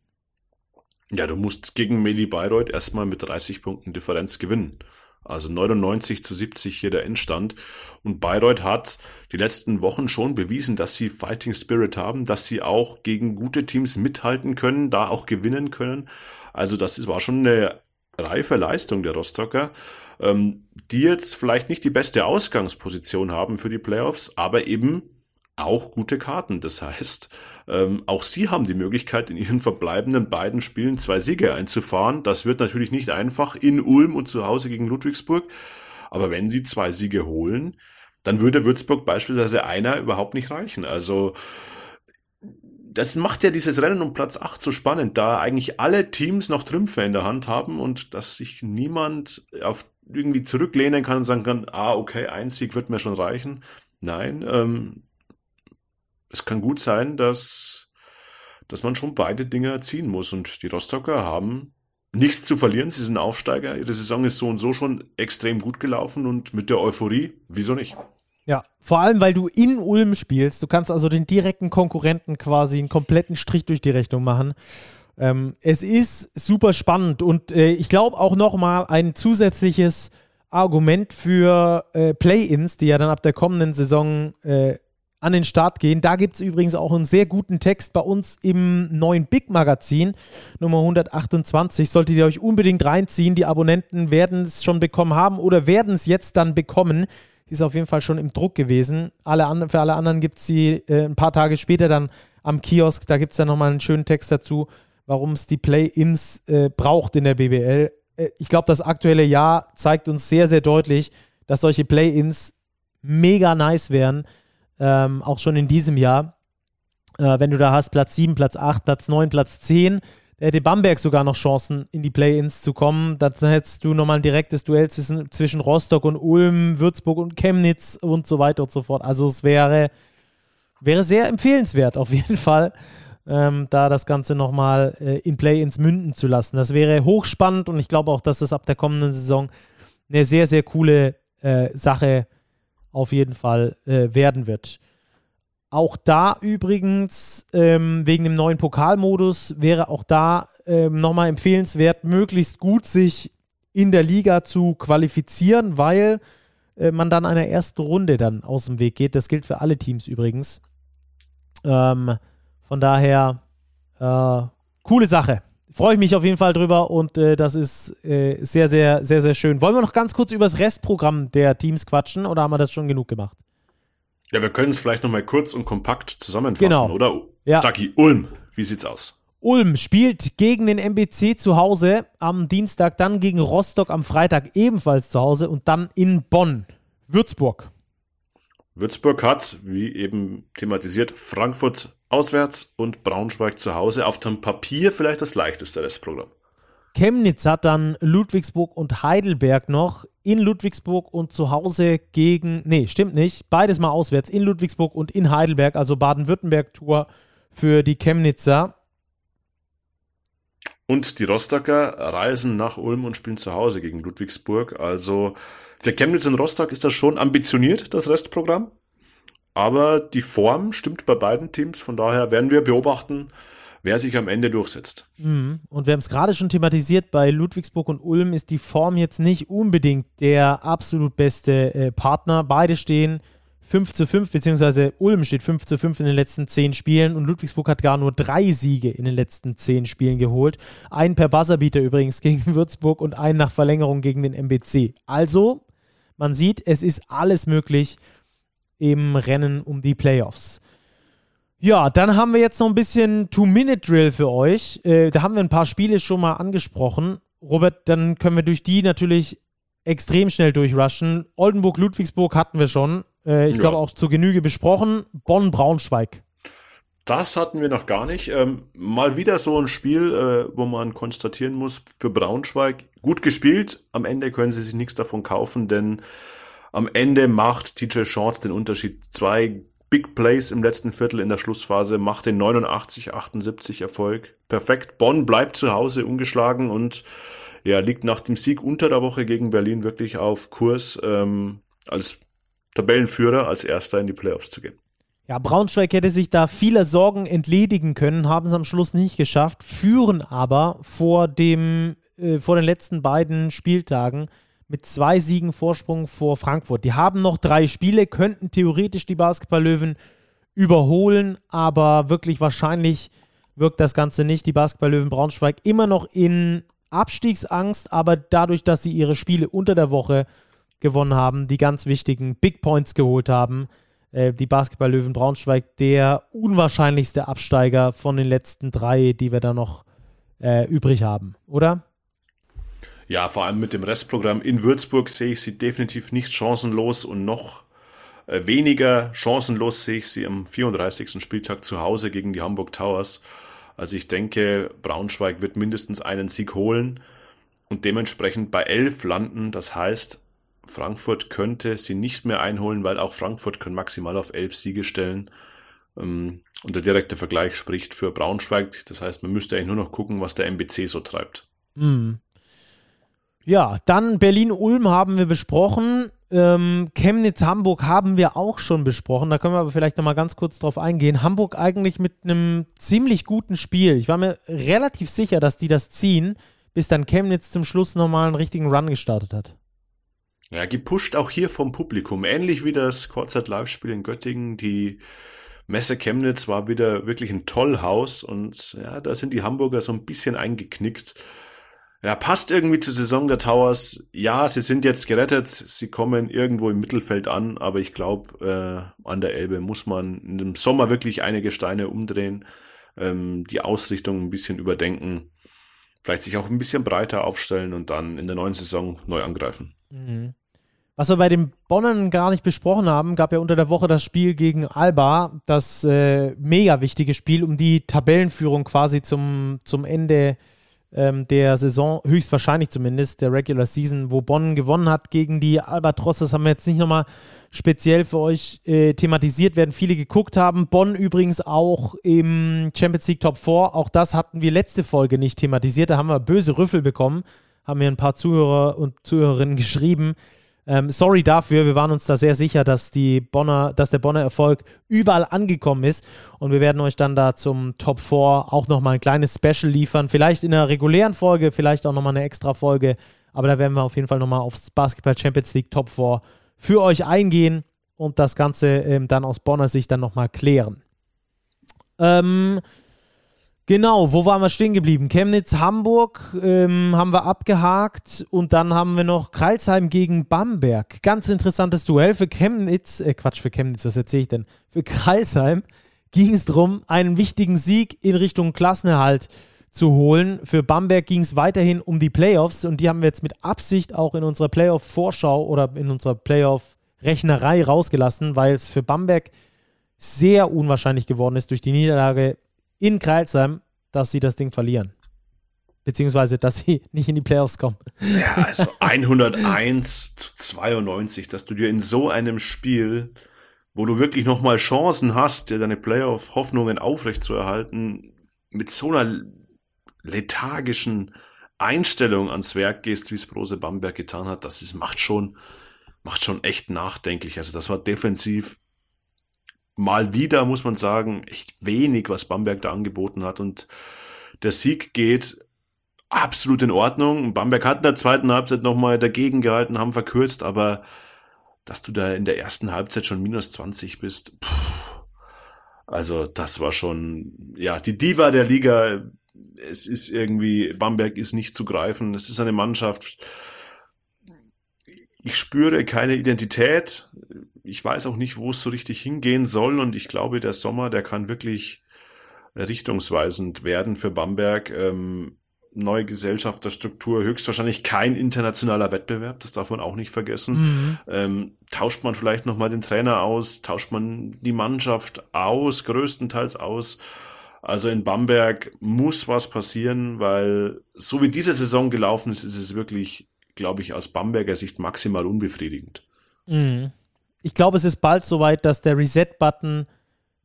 Ja, du musst gegen Medi Bayreuth erstmal mit 30 Punkten Differenz gewinnen. Also 99 zu 70 hier der Endstand. Und Bayreuth hat die letzten Wochen schon bewiesen, dass sie Fighting Spirit haben, dass sie auch gegen gute Teams mithalten können, da auch gewinnen können. Also das war schon eine reife Leistung der Rostocker, ähm, die jetzt vielleicht nicht die beste Ausgangsposition haben für die Playoffs, aber eben auch gute Karten. Das heißt, ähm, auch sie haben die Möglichkeit, in ihren verbleibenden beiden Spielen zwei Siege einzufahren. Das wird natürlich nicht einfach in Ulm und zu Hause gegen Ludwigsburg. Aber wenn sie zwei Siege holen, dann würde Würzburg beispielsweise einer überhaupt nicht reichen. Also das macht ja dieses Rennen um Platz 8 so spannend, da eigentlich alle Teams noch Trümpfe in der Hand haben und dass sich niemand auf irgendwie zurücklehnen kann und sagen kann, ah, okay, ein Sieg wird mir schon reichen. Nein, ähm, es kann gut sein, dass, dass man schon beide Dinge ziehen muss. Und die Rostocker haben nichts zu verlieren. Sie sind Aufsteiger. Ihre Saison ist so und so schon extrem gut gelaufen und mit der Euphorie, wieso nicht? Ja, vor allem, weil du in Ulm spielst. Du kannst also den direkten Konkurrenten quasi einen kompletten Strich durch die Rechnung machen. Ähm, es ist super spannend und äh, ich glaube auch nochmal ein zusätzliches Argument für äh, Play-ins, die ja dann ab der kommenden Saison äh, an den Start gehen. Da gibt es übrigens auch einen sehr guten Text bei uns im neuen Big Magazin, Nummer 128. Solltet ihr euch unbedingt reinziehen. Die Abonnenten werden es schon bekommen haben oder werden es jetzt dann bekommen. Die ist auf jeden Fall schon im Druck gewesen. Alle an, für alle anderen gibt es sie äh, ein paar Tage später dann am Kiosk. Da gibt es dann nochmal einen schönen Text dazu, warum es die Play-Ins äh, braucht in der BBL. Äh, ich glaube, das aktuelle Jahr zeigt uns sehr, sehr deutlich, dass solche Play-Ins mega nice wären ähm, auch schon in diesem Jahr. Äh, wenn du da hast Platz 7, Platz 8, Platz 9, Platz 10, da hätte Bamberg sogar noch Chancen, in die Play-Ins zu kommen. Dann hättest du nochmal ein direktes Duell zwischen, zwischen Rostock und Ulm, Würzburg und Chemnitz und so weiter und so fort. Also es wäre, wäre sehr empfehlenswert, auf jeden Fall, ähm, da das Ganze nochmal äh, in Play-Ins münden zu lassen. Das wäre hochspannend und ich glaube auch, dass das ab der kommenden Saison eine sehr, sehr coole äh, Sache auf jeden Fall äh, werden wird. Auch da übrigens, ähm, wegen dem neuen Pokalmodus, wäre auch da ähm, nochmal empfehlenswert, möglichst gut sich in der Liga zu qualifizieren, weil äh, man dann einer ersten Runde dann aus dem Weg geht. Das gilt für alle Teams übrigens. Ähm, von daher, äh, coole Sache freue ich mich auf jeden Fall drüber und äh, das ist äh, sehr, sehr, sehr, sehr schön. Wollen wir noch ganz kurz über das Restprogramm der Teams quatschen oder haben wir das schon genug gemacht? Ja, wir können es vielleicht nochmal kurz und kompakt zusammenfassen, genau. oder? Ja. Staki, Ulm, wie sieht's aus? Ulm spielt gegen den MBC zu Hause am Dienstag, dann gegen Rostock am Freitag ebenfalls zu Hause und dann in Bonn. Würzburg. Würzburg hat, wie eben thematisiert, Frankfurt auswärts und Braunschweig zu Hause. Auf dem Papier vielleicht das leichteste Restprogramm. Chemnitz hat dann Ludwigsburg und Heidelberg noch. In Ludwigsburg und zu Hause gegen, nee, stimmt nicht, beides mal auswärts. In Ludwigsburg und in Heidelberg, also Baden-Württemberg-Tour für die Chemnitzer. Und die Rostocker reisen nach Ulm und spielen zu Hause gegen Ludwigsburg. Also für Chemnitz und Rostock ist das schon ambitioniert, das Restprogramm. Aber die Form stimmt bei beiden Teams. Von daher werden wir beobachten, wer sich am Ende durchsetzt. Mhm. Und wir haben es gerade schon thematisiert, bei Ludwigsburg und Ulm ist die Form jetzt nicht unbedingt der absolut beste äh, Partner. Beide stehen 5 zu 5, beziehungsweise Ulm steht 5 zu 5 in den letzten 10 Spielen und Ludwigsburg hat gar nur drei Siege in den letzten 10 Spielen geholt. Einen per Buzzerbeater übrigens gegen Würzburg und einen nach Verlängerung gegen den MBC. Also, man sieht, es ist alles möglich im Rennen um die Playoffs. Ja, dann haben wir jetzt noch ein bisschen Two-Minute-Drill für euch. Äh, da haben wir ein paar Spiele schon mal angesprochen. Robert, dann können wir durch die natürlich extrem schnell durchrushen. Oldenburg-Ludwigsburg hatten wir schon. Äh, ich ja. glaube auch zur Genüge besprochen. Bonn-Braunschweig. Das hatten wir noch gar nicht. Ähm, mal wieder so ein Spiel, äh, wo man konstatieren muss, für Braunschweig gut gespielt. Am Ende können sie sich nichts davon kaufen, denn am Ende macht TJ Shorts den Unterschied. Zwei Big Plays im letzten Viertel in der Schlussphase, macht den 89-78 Erfolg. Perfekt. Bonn bleibt zu Hause ungeschlagen und ja, liegt nach dem Sieg unter der Woche gegen Berlin wirklich auf Kurs, ähm, als Tabellenführer, als Erster in die Playoffs zu gehen. Ja, Braunschweig hätte sich da vieler Sorgen entledigen können, haben es am Schluss nicht geschafft, führen aber vor dem, äh, vor den letzten beiden Spieltagen mit zwei Siegen Vorsprung vor Frankfurt. Die haben noch drei Spiele, könnten theoretisch die Basketball-Löwen überholen, aber wirklich wahrscheinlich wirkt das Ganze nicht. Die Basketball-Löwen Braunschweig immer noch in Abstiegsangst, aber dadurch, dass sie ihre Spiele unter der Woche gewonnen haben, die ganz wichtigen Big Points geholt haben, äh, die Basketball-Löwen Braunschweig der unwahrscheinlichste Absteiger von den letzten drei, die wir da noch äh, übrig haben, oder? Ja, vor allem mit dem Restprogramm in Würzburg sehe ich sie definitiv nicht chancenlos und noch äh, weniger chancenlos sehe ich sie am 34. Spieltag zu Hause gegen die Hamburg Towers. Also ich denke, Braunschweig wird mindestens einen Sieg holen und dementsprechend bei elf landen. Das heißt, Frankfurt könnte sie nicht mehr einholen, weil auch Frankfurt kann maximal auf elf Siege stellen. Ähm, und der direkte Vergleich spricht für Braunschweig. Das heißt, man müsste eigentlich nur noch gucken, was der MBC so treibt. Mhm. Ja, dann Berlin-Ulm haben wir besprochen. Ähm, Chemnitz-Hamburg haben wir auch schon besprochen. Da können wir aber vielleicht nochmal ganz kurz drauf eingehen. Hamburg eigentlich mit einem ziemlich guten Spiel. Ich war mir relativ sicher, dass die das ziehen, bis dann Chemnitz zum Schluss nochmal einen richtigen Run gestartet hat. Ja, gepusht auch hier vom Publikum. Ähnlich wie das Kurzzeit-Live-Spiel in Göttingen. Die Messe Chemnitz war wieder wirklich ein Tollhaus und ja, da sind die Hamburger so ein bisschen eingeknickt. Ja, passt irgendwie zur Saison der Towers. Ja, sie sind jetzt gerettet, sie kommen irgendwo im Mittelfeld an, aber ich glaube, äh, an der Elbe muss man im Sommer wirklich einige Steine umdrehen, ähm, die Ausrichtung ein bisschen überdenken, vielleicht sich auch ein bisschen breiter aufstellen und dann in der neuen Saison neu angreifen. Mhm. Was wir bei den Bonnern gar nicht besprochen haben, gab ja unter der Woche das Spiel gegen Alba, das äh, mega wichtige Spiel, um die Tabellenführung quasi zum, zum Ende ähm, der Saison, höchstwahrscheinlich zumindest, der Regular Season, wo Bonn gewonnen hat gegen die Albatros. Das haben wir jetzt nicht nochmal speziell für euch äh, thematisiert, werden viele geguckt haben. Bonn übrigens auch im Champions League Top 4. Auch das hatten wir letzte Folge nicht thematisiert. Da haben wir böse Rüffel bekommen, haben mir ein paar Zuhörer und Zuhörerinnen geschrieben ähm, sorry dafür, wir waren uns da sehr sicher, dass, die Bonner, dass der Bonner Erfolg überall angekommen ist und wir werden euch dann da zum Top 4 auch nochmal ein kleines Special liefern. Vielleicht in einer regulären Folge, vielleicht auch nochmal eine extra Folge, aber da werden wir auf jeden Fall nochmal aufs Basketball Champions League Top 4 für euch eingehen und das Ganze ähm, dann aus Bonner Sicht dann nochmal klären. Ähm, Genau, wo waren wir stehen geblieben? Chemnitz, Hamburg ähm, haben wir abgehakt und dann haben wir noch Kreilsheim gegen Bamberg. Ganz interessantes Duell für Chemnitz, äh Quatsch, für Chemnitz, was erzähle ich denn? Für Kreilsheim ging es darum, einen wichtigen Sieg in Richtung Klassenerhalt zu holen. Für Bamberg ging es weiterhin um die Playoffs und die haben wir jetzt mit Absicht auch in unserer Playoff-Vorschau oder in unserer Playoff-Rechnerei rausgelassen, weil es für Bamberg sehr unwahrscheinlich geworden ist durch die Niederlage in Kreilsheim, dass sie das Ding verlieren. Beziehungsweise, dass sie nicht in die Playoffs kommen. Ja, also 101 zu 92, dass du dir in so einem Spiel, wo du wirklich nochmal Chancen hast, dir deine Playoff-Hoffnungen aufrechtzuerhalten, mit so einer lethargischen Einstellung ans Werk gehst, wie es Brose Bamberg getan hat, das ist, macht schon, macht schon echt nachdenklich. Also das war defensiv mal wieder, muss man sagen, echt wenig, was Bamberg da angeboten hat. Und der Sieg geht absolut in Ordnung. Bamberg hat in der zweiten Halbzeit nochmal dagegen gehalten, haben verkürzt, aber dass du da in der ersten Halbzeit schon minus 20 bist, pff, also das war schon, ja, die Diva der Liga. Es ist irgendwie, Bamberg ist nicht zu greifen. Es ist eine Mannschaft, ich spüre keine Identität ich weiß auch nicht, wo es so richtig hingehen soll und ich glaube, der Sommer, der kann wirklich richtungsweisend werden für Bamberg. Ähm, neue Gesellschafterstruktur, höchstwahrscheinlich kein internationaler Wettbewerb, das darf man auch nicht vergessen. Mhm. Ähm, tauscht man vielleicht nochmal den Trainer aus, tauscht man die Mannschaft aus, größtenteils aus. Also in Bamberg muss was passieren, weil so wie diese Saison gelaufen ist, ist es wirklich, glaube ich, aus Bamberger Sicht maximal unbefriedigend. Mhm ich glaube, es ist bald soweit, dass der Reset-Button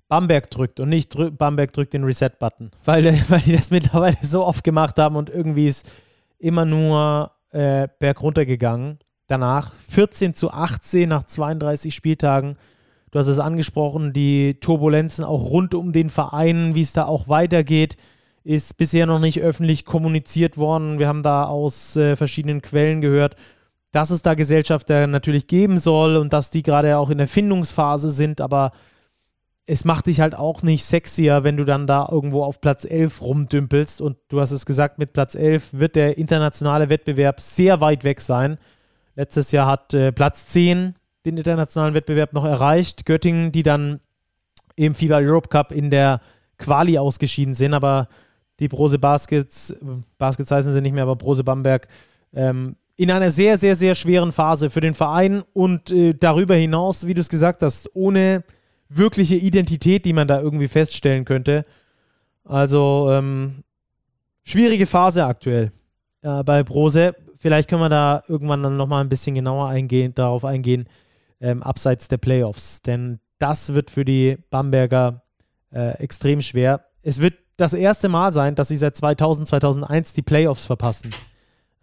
Bamberg drückt und nicht drü Bamberg drückt den Reset-Button, weil, weil die das mittlerweile so oft gemacht haben und irgendwie ist immer nur äh, bergunter gegangen. Danach 14 zu 18 nach 32 Spieltagen. Du hast es angesprochen, die Turbulenzen auch rund um den Verein, wie es da auch weitergeht, ist bisher noch nicht öffentlich kommuniziert worden. Wir haben da aus äh, verschiedenen Quellen gehört dass es da Gesellschafter natürlich geben soll und dass die gerade auch in der Findungsphase sind, aber es macht dich halt auch nicht sexier, wenn du dann da irgendwo auf Platz 11 rumdümpelst und du hast es gesagt, mit Platz 11 wird der internationale Wettbewerb sehr weit weg sein. Letztes Jahr hat äh, Platz 10 den internationalen Wettbewerb noch erreicht. Göttingen, die dann im FIBA Europe Cup in der Quali ausgeschieden sind, aber die Brose Baskets, Baskets heißen sie nicht mehr, aber Brose Bamberg ähm, in einer sehr, sehr, sehr schweren Phase für den Verein und äh, darüber hinaus, wie du es gesagt hast, ohne wirkliche Identität, die man da irgendwie feststellen könnte. Also ähm, schwierige Phase aktuell äh, bei Brose. Vielleicht können wir da irgendwann dann nochmal ein bisschen genauer eingehen, darauf eingehen, ähm, abseits der Playoffs. Denn das wird für die Bamberger äh, extrem schwer. Es wird das erste Mal sein, dass sie seit 2000, 2001 die Playoffs verpassen.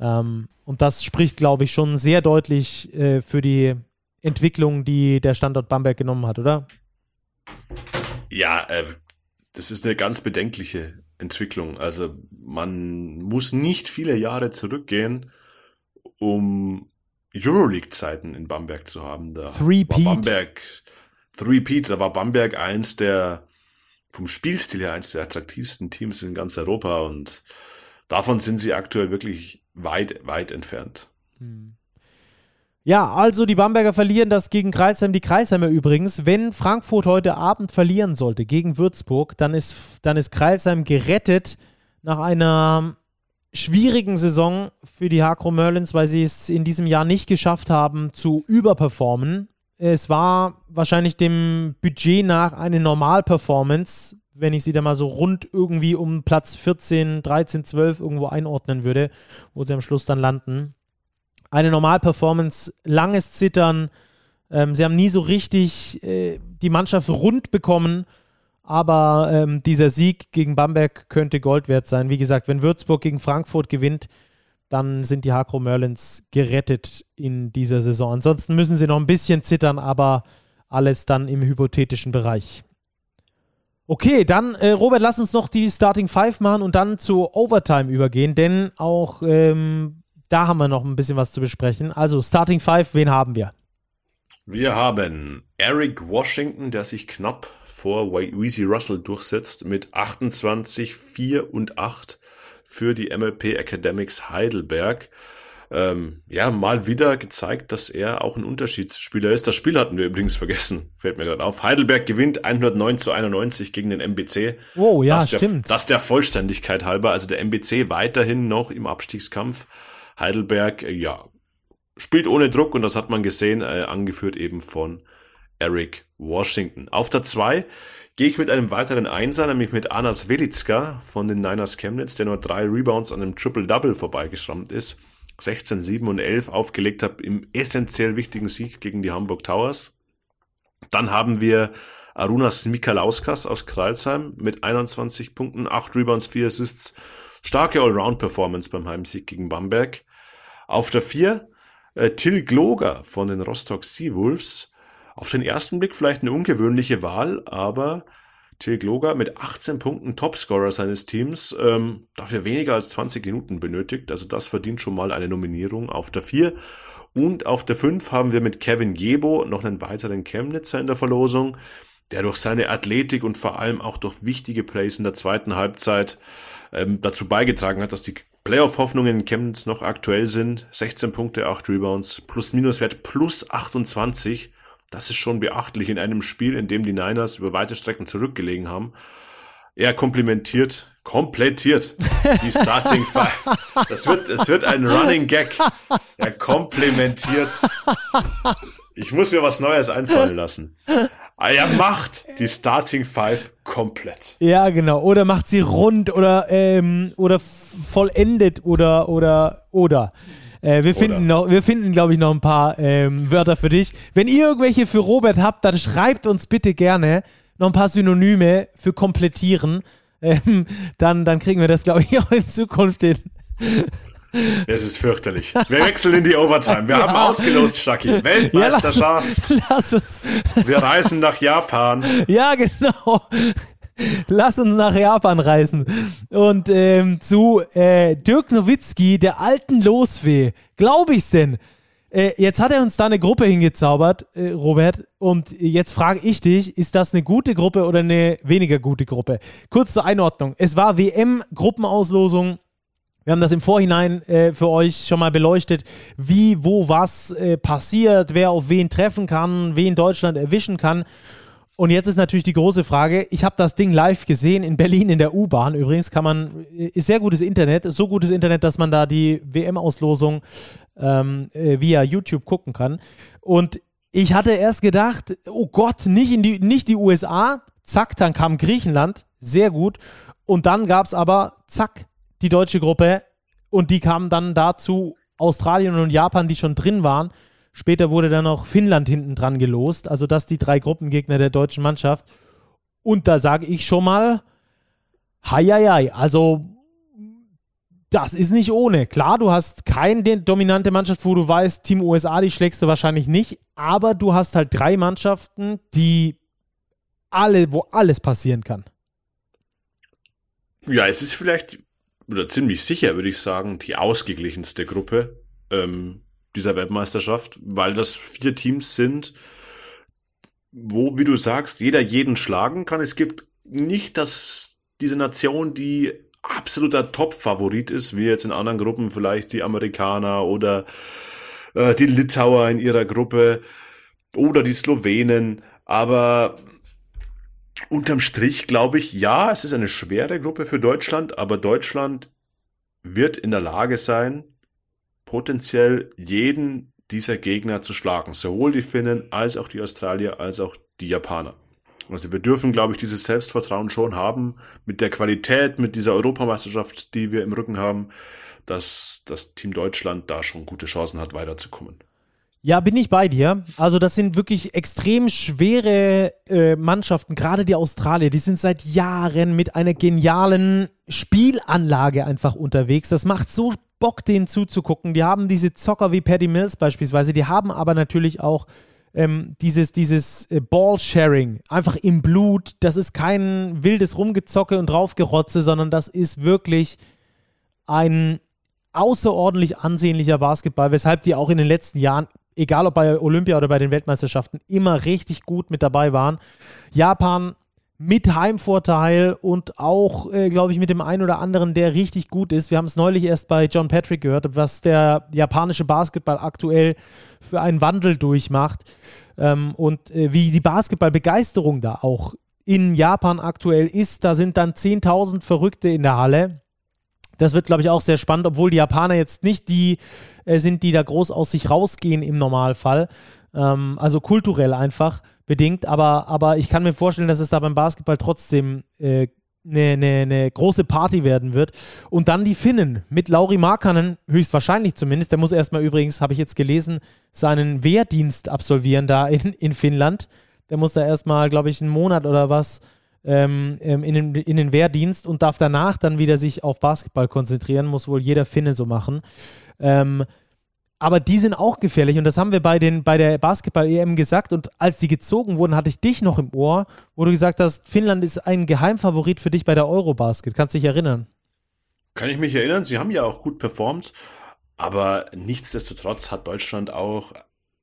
Ähm, und das spricht, glaube ich, schon sehr deutlich äh, für die Entwicklung, die der Standort Bamberg genommen hat, oder? Ja, äh, das ist eine ganz bedenkliche Entwicklung. Also man muss nicht viele Jahre zurückgehen, um Euroleague-Zeiten in Bamberg zu haben. Da Three war Bamberg, Three Pete, da war Bamberg eins der, vom Spielstil her eins der attraktivsten Teams in ganz Europa und davon sind sie aktuell wirklich weit, weit entfernt. Hm. Ja, also die Bamberger verlieren das gegen Kreilsheim. Die Kreilsheimer übrigens, wenn Frankfurt heute Abend verlieren sollte gegen Würzburg, dann ist, dann ist Kreilsheim gerettet nach einer schwierigen Saison für die Hakro Merlins, weil sie es in diesem Jahr nicht geschafft haben zu überperformen. Es war wahrscheinlich dem Budget nach eine Normalperformance, wenn ich sie da mal so rund irgendwie um Platz 14, 13, 12 irgendwo einordnen würde, wo sie am Schluss dann landen. Eine Normalperformance, langes Zittern. Ähm, sie haben nie so richtig äh, die Mannschaft rund bekommen aber ähm, dieser Sieg gegen Bamberg könnte Gold wert sein. Wie gesagt, wenn Würzburg gegen Frankfurt gewinnt, dann sind die Hakro Merlins gerettet in dieser Saison. Ansonsten müssen sie noch ein bisschen zittern, aber alles dann im hypothetischen Bereich. Okay, dann äh, Robert, lass uns noch die Starting Five machen und dann zu Overtime übergehen, denn auch ähm, da haben wir noch ein bisschen was zu besprechen. Also Starting Five, wen haben wir? Wir haben Eric Washington, der sich knapp vor Weezy Russell durchsetzt mit 28, 4 und 8 für die MLP Academics Heidelberg. Ähm, ja, mal wieder gezeigt, dass er auch ein Unterschiedsspieler ist. Das Spiel hatten wir übrigens vergessen, fällt mir gerade auf. Heidelberg gewinnt 109 zu 91 gegen den MBC. Oh, ja, das stimmt. Der, das der Vollständigkeit halber. Also der MBC weiterhin noch im Abstiegskampf. Heidelberg, äh, ja, spielt ohne Druck und das hat man gesehen, äh, angeführt eben von Eric Washington. Auf der 2 gehe ich mit einem weiteren Einser, nämlich mit Anas Velitska von den Niners Chemnitz, der nur drei Rebounds an einem Triple-Double vorbeigeschrammt ist. 16, 7 und 11 aufgelegt hat im essentiell wichtigen Sieg gegen die Hamburg Towers. Dann haben wir Arunas Mikalauskas aus Kreilsheim mit 21 Punkten, 8 Rebounds, 4 Assists. Starke Allround-Performance beim Heimsieg gegen Bamberg. Auf der 4 äh, Till Gloger von den Rostock Seawolves auf den ersten Blick vielleicht eine ungewöhnliche Wahl, aber Till Gloger mit 18 Punkten Topscorer seines Teams, ähm, dafür weniger als 20 Minuten benötigt. Also das verdient schon mal eine Nominierung auf der 4. Und auf der 5 haben wir mit Kevin Jebo noch einen weiteren Chemnitzer in der Verlosung, der durch seine Athletik und vor allem auch durch wichtige Plays in der zweiten Halbzeit ähm, dazu beigetragen hat, dass die Playoff-Hoffnungen in Chemnitz noch aktuell sind. 16 Punkte, 8 Rebounds, plus-minus-Wert plus 28. Das ist schon beachtlich in einem Spiel, in dem die Niners über weite Strecken zurückgelegen haben. Er komplimentiert, komplettiert die Starting Five. Das wird, es wird ein Running Gag. Er komplementiert. Ich muss mir was Neues einfallen lassen. Er macht die Starting Five komplett. Ja, genau. Oder macht sie rund oder, ähm, oder vollendet oder, oder, oder. Äh, wir, finden noch, wir finden, glaube ich, noch ein paar ähm, Wörter für dich. Wenn ihr irgendwelche für Robert habt, dann schreibt uns bitte gerne noch ein paar Synonyme für komplettieren. Ähm, dann, dann kriegen wir das, glaube ich, auch in Zukunft hin. Es ist fürchterlich. Wir wechseln in die Overtime. Wir ja. haben ausgelost, Shaki. Weltmeisterschaft. Ja, lass, lass uns. Wir reisen nach Japan. Ja, genau. Lass uns nach Japan reisen. Und ähm, zu äh, Dirk Nowitzki, der alten Losfee. Glaube ich's denn? Äh, jetzt hat er uns da eine Gruppe hingezaubert, äh, Robert. Und jetzt frage ich dich, ist das eine gute Gruppe oder eine weniger gute Gruppe? Kurz zur Einordnung. Es war WM-Gruppenauslosung. Wir haben das im Vorhinein äh, für euch schon mal beleuchtet, wie, wo, was äh, passiert, wer auf wen treffen kann, wen Deutschland erwischen kann. Und jetzt ist natürlich die große Frage, ich habe das Ding live gesehen in Berlin in der U-Bahn. Übrigens kann man, ist sehr gutes Internet, so gutes Internet, dass man da die WM-Auslosung ähm, äh, via YouTube gucken kann. Und ich hatte erst gedacht, oh Gott, nicht, in die, nicht die USA. Zack, dann kam Griechenland, sehr gut. Und dann gab es aber, zack, die deutsche Gruppe. Und die kamen dann dazu Australien und Japan, die schon drin waren. Später wurde dann noch Finnland hinten dran gelost. Also das die drei Gruppengegner der deutschen Mannschaft. Und da sage ich schon mal, hei, also das ist nicht ohne. Klar, du hast keine dominante Mannschaft, wo du weißt, Team USA, die schlägst du wahrscheinlich nicht, aber du hast halt drei Mannschaften, die alle, wo alles passieren kann. Ja, es ist vielleicht, oder ziemlich sicher, würde ich sagen, die ausgeglichenste Gruppe. Ähm, dieser Weltmeisterschaft, weil das vier Teams sind, wo, wie du sagst, jeder jeden schlagen kann. Es gibt nicht das, diese Nation, die absoluter Top-Favorit ist, wie jetzt in anderen Gruppen vielleicht die Amerikaner oder äh, die Litauer in ihrer Gruppe oder die Slowenen. Aber unterm Strich glaube ich, ja, es ist eine schwere Gruppe für Deutschland, aber Deutschland wird in der Lage sein, potenziell jeden dieser Gegner zu schlagen. Sowohl die Finnen als auch die Australier als auch die Japaner. Also wir dürfen, glaube ich, dieses Selbstvertrauen schon haben mit der Qualität, mit dieser Europameisterschaft, die wir im Rücken haben, dass das Team Deutschland da schon gute Chancen hat, weiterzukommen. Ja, bin ich bei dir. Also das sind wirklich extrem schwere äh, Mannschaften, gerade die Australier. Die sind seit Jahren mit einer genialen Spielanlage einfach unterwegs. Das macht so Bock, denen zuzugucken. Die haben diese Zocker wie Paddy Mills beispielsweise. Die haben aber natürlich auch ähm, dieses, dieses äh, Ball-Sharing einfach im Blut. Das ist kein wildes Rumgezocke und draufgerotze, sondern das ist wirklich ein außerordentlich ansehnlicher Basketball, weshalb die auch in den letzten Jahren, egal ob bei Olympia oder bei den Weltmeisterschaften, immer richtig gut mit dabei waren. Japan mit Heimvorteil und auch, äh, glaube ich, mit dem einen oder anderen, der richtig gut ist. Wir haben es neulich erst bei John Patrick gehört, was der japanische Basketball aktuell für einen Wandel durchmacht ähm, und äh, wie die Basketballbegeisterung da auch in Japan aktuell ist. Da sind dann 10.000 Verrückte in der Halle. Das wird, glaube ich, auch sehr spannend, obwohl die Japaner jetzt nicht die äh, sind, die da groß aus sich rausgehen im Normalfall. Ähm, also kulturell einfach bedingt, aber, aber ich kann mir vorstellen, dass es da beim Basketball trotzdem äh, eine, eine, eine, große Party werden wird. Und dann die Finnen mit Lauri Markkanen, höchstwahrscheinlich zumindest. Der muss erstmal übrigens, habe ich jetzt gelesen, seinen Wehrdienst absolvieren da in, in Finnland. Der muss da erstmal, glaube ich, einen Monat oder was ähm, ähm, in, den, in den Wehrdienst und darf danach dann wieder sich auf Basketball konzentrieren. Muss wohl jeder Finne so machen. Ähm, aber die sind auch gefährlich und das haben wir bei, den, bei der Basketball-EM gesagt und als die gezogen wurden, hatte ich dich noch im Ohr, wo du gesagt hast, Finnland ist ein Geheimfavorit für dich bei der Eurobasket. Kannst du dich erinnern? Kann ich mich erinnern, sie haben ja auch gut performt, aber nichtsdestotrotz hat Deutschland auch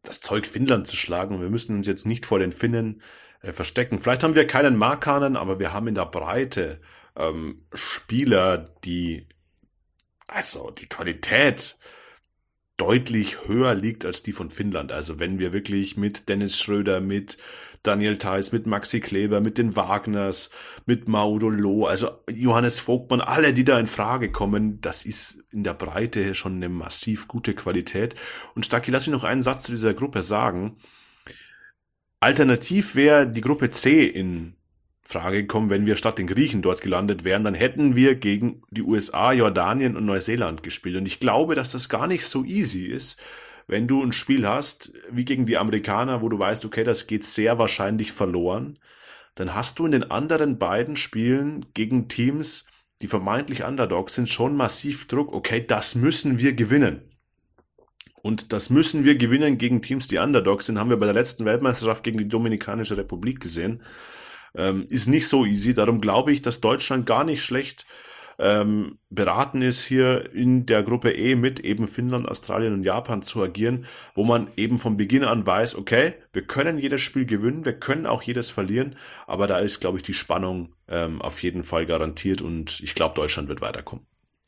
das Zeug, Finnland zu schlagen wir müssen uns jetzt nicht vor den Finnen äh, verstecken. Vielleicht haben wir keinen Markanen, aber wir haben in der Breite ähm, Spieler, die also die Qualität deutlich höher liegt als die von Finnland. Also wenn wir wirklich mit Dennis Schröder, mit Daniel Theiss, mit Maxi Kleber, mit den Wagners, mit Maudo Loh, also Johannes Vogtmann, alle, die da in Frage kommen, das ist in der Breite schon eine massiv gute Qualität. Und Stacki, lass mich noch einen Satz zu dieser Gruppe sagen. Alternativ wäre die Gruppe C in Frage gekommen, wenn wir statt den Griechen dort gelandet wären, dann hätten wir gegen die USA, Jordanien und Neuseeland gespielt. Und ich glaube, dass das gar nicht so easy ist, wenn du ein Spiel hast, wie gegen die Amerikaner, wo du weißt, okay, das geht sehr wahrscheinlich verloren, dann hast du in den anderen beiden Spielen gegen Teams, die vermeintlich Underdogs sind, schon massiv Druck, okay, das müssen wir gewinnen. Und das müssen wir gewinnen gegen Teams, die Underdogs sind, haben wir bei der letzten Weltmeisterschaft gegen die Dominikanische Republik gesehen ähm, ist nicht so easy. Darum glaube ich, dass Deutschland gar nicht schlecht ähm, beraten ist, hier in der Gruppe E mit eben Finnland, Australien und Japan zu agieren, wo man eben von Beginn an weiß, okay, wir können jedes Spiel gewinnen, wir können auch jedes verlieren, aber da ist, glaube ich, die Spannung ähm, auf jeden Fall garantiert und ich glaube, Deutschland wird weiterkommen.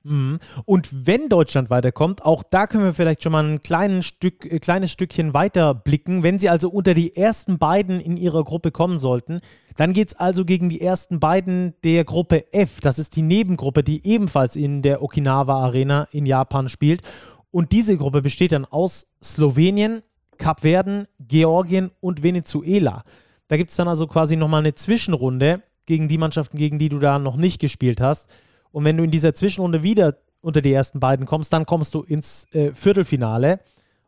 Mhm. Und wenn Deutschland weiterkommt, auch da können wir vielleicht schon mal ein kleines, Stück, äh, kleines Stückchen weiter blicken. Wenn sie also unter die ersten beiden in ihrer Gruppe kommen sollten, dann geht es also gegen die ersten beiden der Gruppe F. Das ist die Nebengruppe, die ebenfalls in der Okinawa Arena in Japan spielt. Und diese Gruppe besteht dann aus Slowenien, Kapverden, Georgien und Venezuela. Da gibt es dann also quasi nochmal eine Zwischenrunde gegen die Mannschaften, gegen die du da noch nicht gespielt hast. Und wenn du in dieser Zwischenrunde wieder unter die ersten beiden kommst, dann kommst du ins äh, Viertelfinale.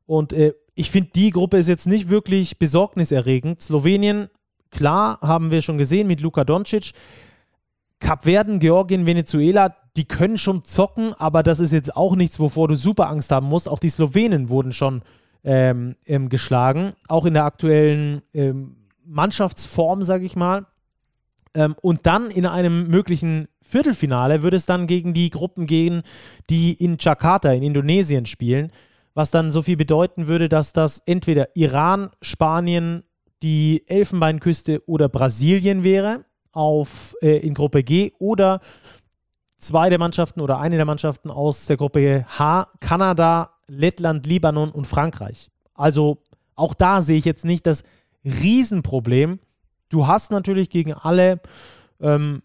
Und äh, ich finde, die Gruppe ist jetzt nicht wirklich besorgniserregend. Slowenien, klar, haben wir schon gesehen mit Luka Doncic. Kapverden, Georgien, Venezuela, die können schon zocken, aber das ist jetzt auch nichts, wovor du super Angst haben musst. Auch die Slowenen wurden schon ähm, ähm, geschlagen, auch in der aktuellen ähm, Mannschaftsform, sage ich mal. Ähm, und dann in einem möglichen Viertelfinale würde es dann gegen die Gruppen gehen, die in Jakarta in Indonesien spielen, was dann so viel bedeuten würde, dass das entweder Iran, Spanien, die Elfenbeinküste oder Brasilien wäre auf, äh, in Gruppe G oder zwei der Mannschaften oder eine der Mannschaften aus der Gruppe H, Kanada, Lettland, Libanon und Frankreich. Also auch da sehe ich jetzt nicht das Riesenproblem. Du hast natürlich gegen alle, ähm,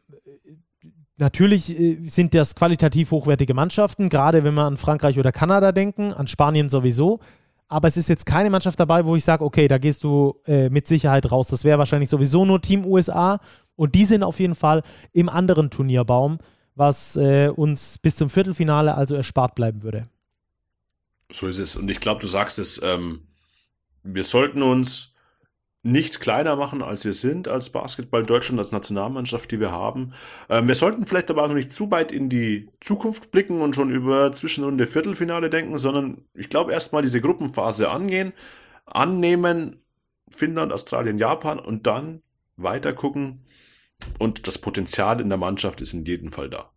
natürlich äh, sind das qualitativ hochwertige Mannschaften, gerade wenn wir an Frankreich oder Kanada denken, an Spanien sowieso. Aber es ist jetzt keine Mannschaft dabei, wo ich sage, okay, da gehst du äh, mit Sicherheit raus. Das wäre wahrscheinlich sowieso nur Team USA. Und die sind auf jeden Fall im anderen Turnierbaum, was äh, uns bis zum Viertelfinale also erspart bleiben würde. So ist es. Und ich glaube, du sagst es, ähm, wir sollten uns nicht kleiner machen, als wir sind, als Basketball Deutschland, als Nationalmannschaft, die wir haben. Ähm, wir sollten vielleicht aber auch nicht zu weit in die Zukunft blicken und schon über Zwischenrunde Viertelfinale denken, sondern ich glaube erstmal diese Gruppenphase angehen, annehmen, Finnland, Australien, Japan und dann weiter gucken. Und das Potenzial in der Mannschaft ist in jedem Fall da.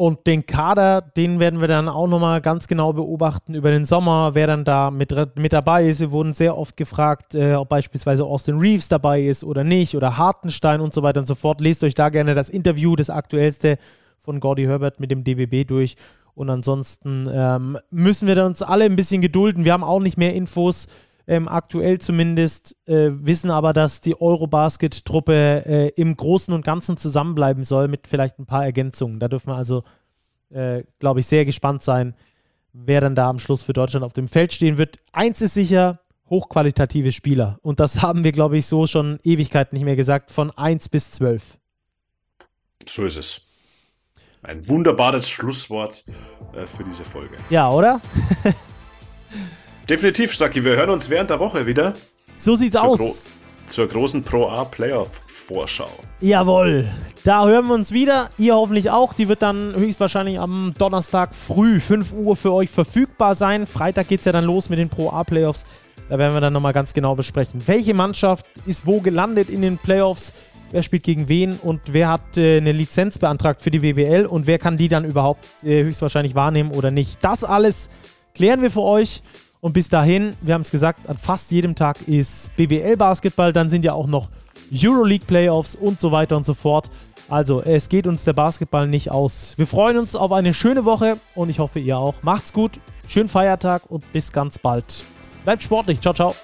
Und den Kader, den werden wir dann auch nochmal ganz genau beobachten über den Sommer, wer dann da mit, mit dabei ist. Wir wurden sehr oft gefragt, äh, ob beispielsweise Austin Reeves dabei ist oder nicht oder Hartenstein und so weiter und so fort. Lest euch da gerne das Interview, das aktuellste von Gordy Herbert mit dem DBB durch. Und ansonsten ähm, müssen wir uns alle ein bisschen gedulden. Wir haben auch nicht mehr Infos ähm, aktuell zumindest, äh, wissen aber, dass die Eurobasket-Truppe äh, im Großen und Ganzen zusammenbleiben soll mit vielleicht ein paar Ergänzungen. Da dürfen wir also, äh, glaube ich, sehr gespannt sein, wer dann da am Schluss für Deutschland auf dem Feld stehen wird. Eins ist sicher, hochqualitative Spieler. Und das haben wir, glaube ich, so schon Ewigkeiten nicht mehr gesagt, von 1 bis 12. So ist es. Ein wunderbares Schlusswort äh, für diese Folge. Ja, oder? Definitiv, Stucky. Wir hören uns während der Woche wieder. So sieht's zur aus. Gro zur großen Pro A Playoff Vorschau. Jawohl. Da hören wir uns wieder. Ihr hoffentlich auch. Die wird dann höchstwahrscheinlich am Donnerstag früh 5 Uhr für euch verfügbar sein. Freitag geht es ja dann los mit den Pro A Playoffs. Da werden wir dann nochmal ganz genau besprechen. Welche Mannschaft ist wo gelandet in den Playoffs? Wer spielt gegen wen und wer hat äh, eine Lizenz beantragt für die BBL und wer kann die dann überhaupt äh, höchstwahrscheinlich wahrnehmen oder nicht? Das alles klären wir für euch. Und bis dahin, wir haben es gesagt, an fast jedem Tag ist BBL-Basketball. Dann sind ja auch noch Euroleague-Playoffs und so weiter und so fort. Also, es geht uns der Basketball nicht aus. Wir freuen uns auf eine schöne Woche und ich hoffe, ihr auch. Macht's gut, schönen Feiertag und bis ganz bald. Bleibt sportlich. Ciao, ciao.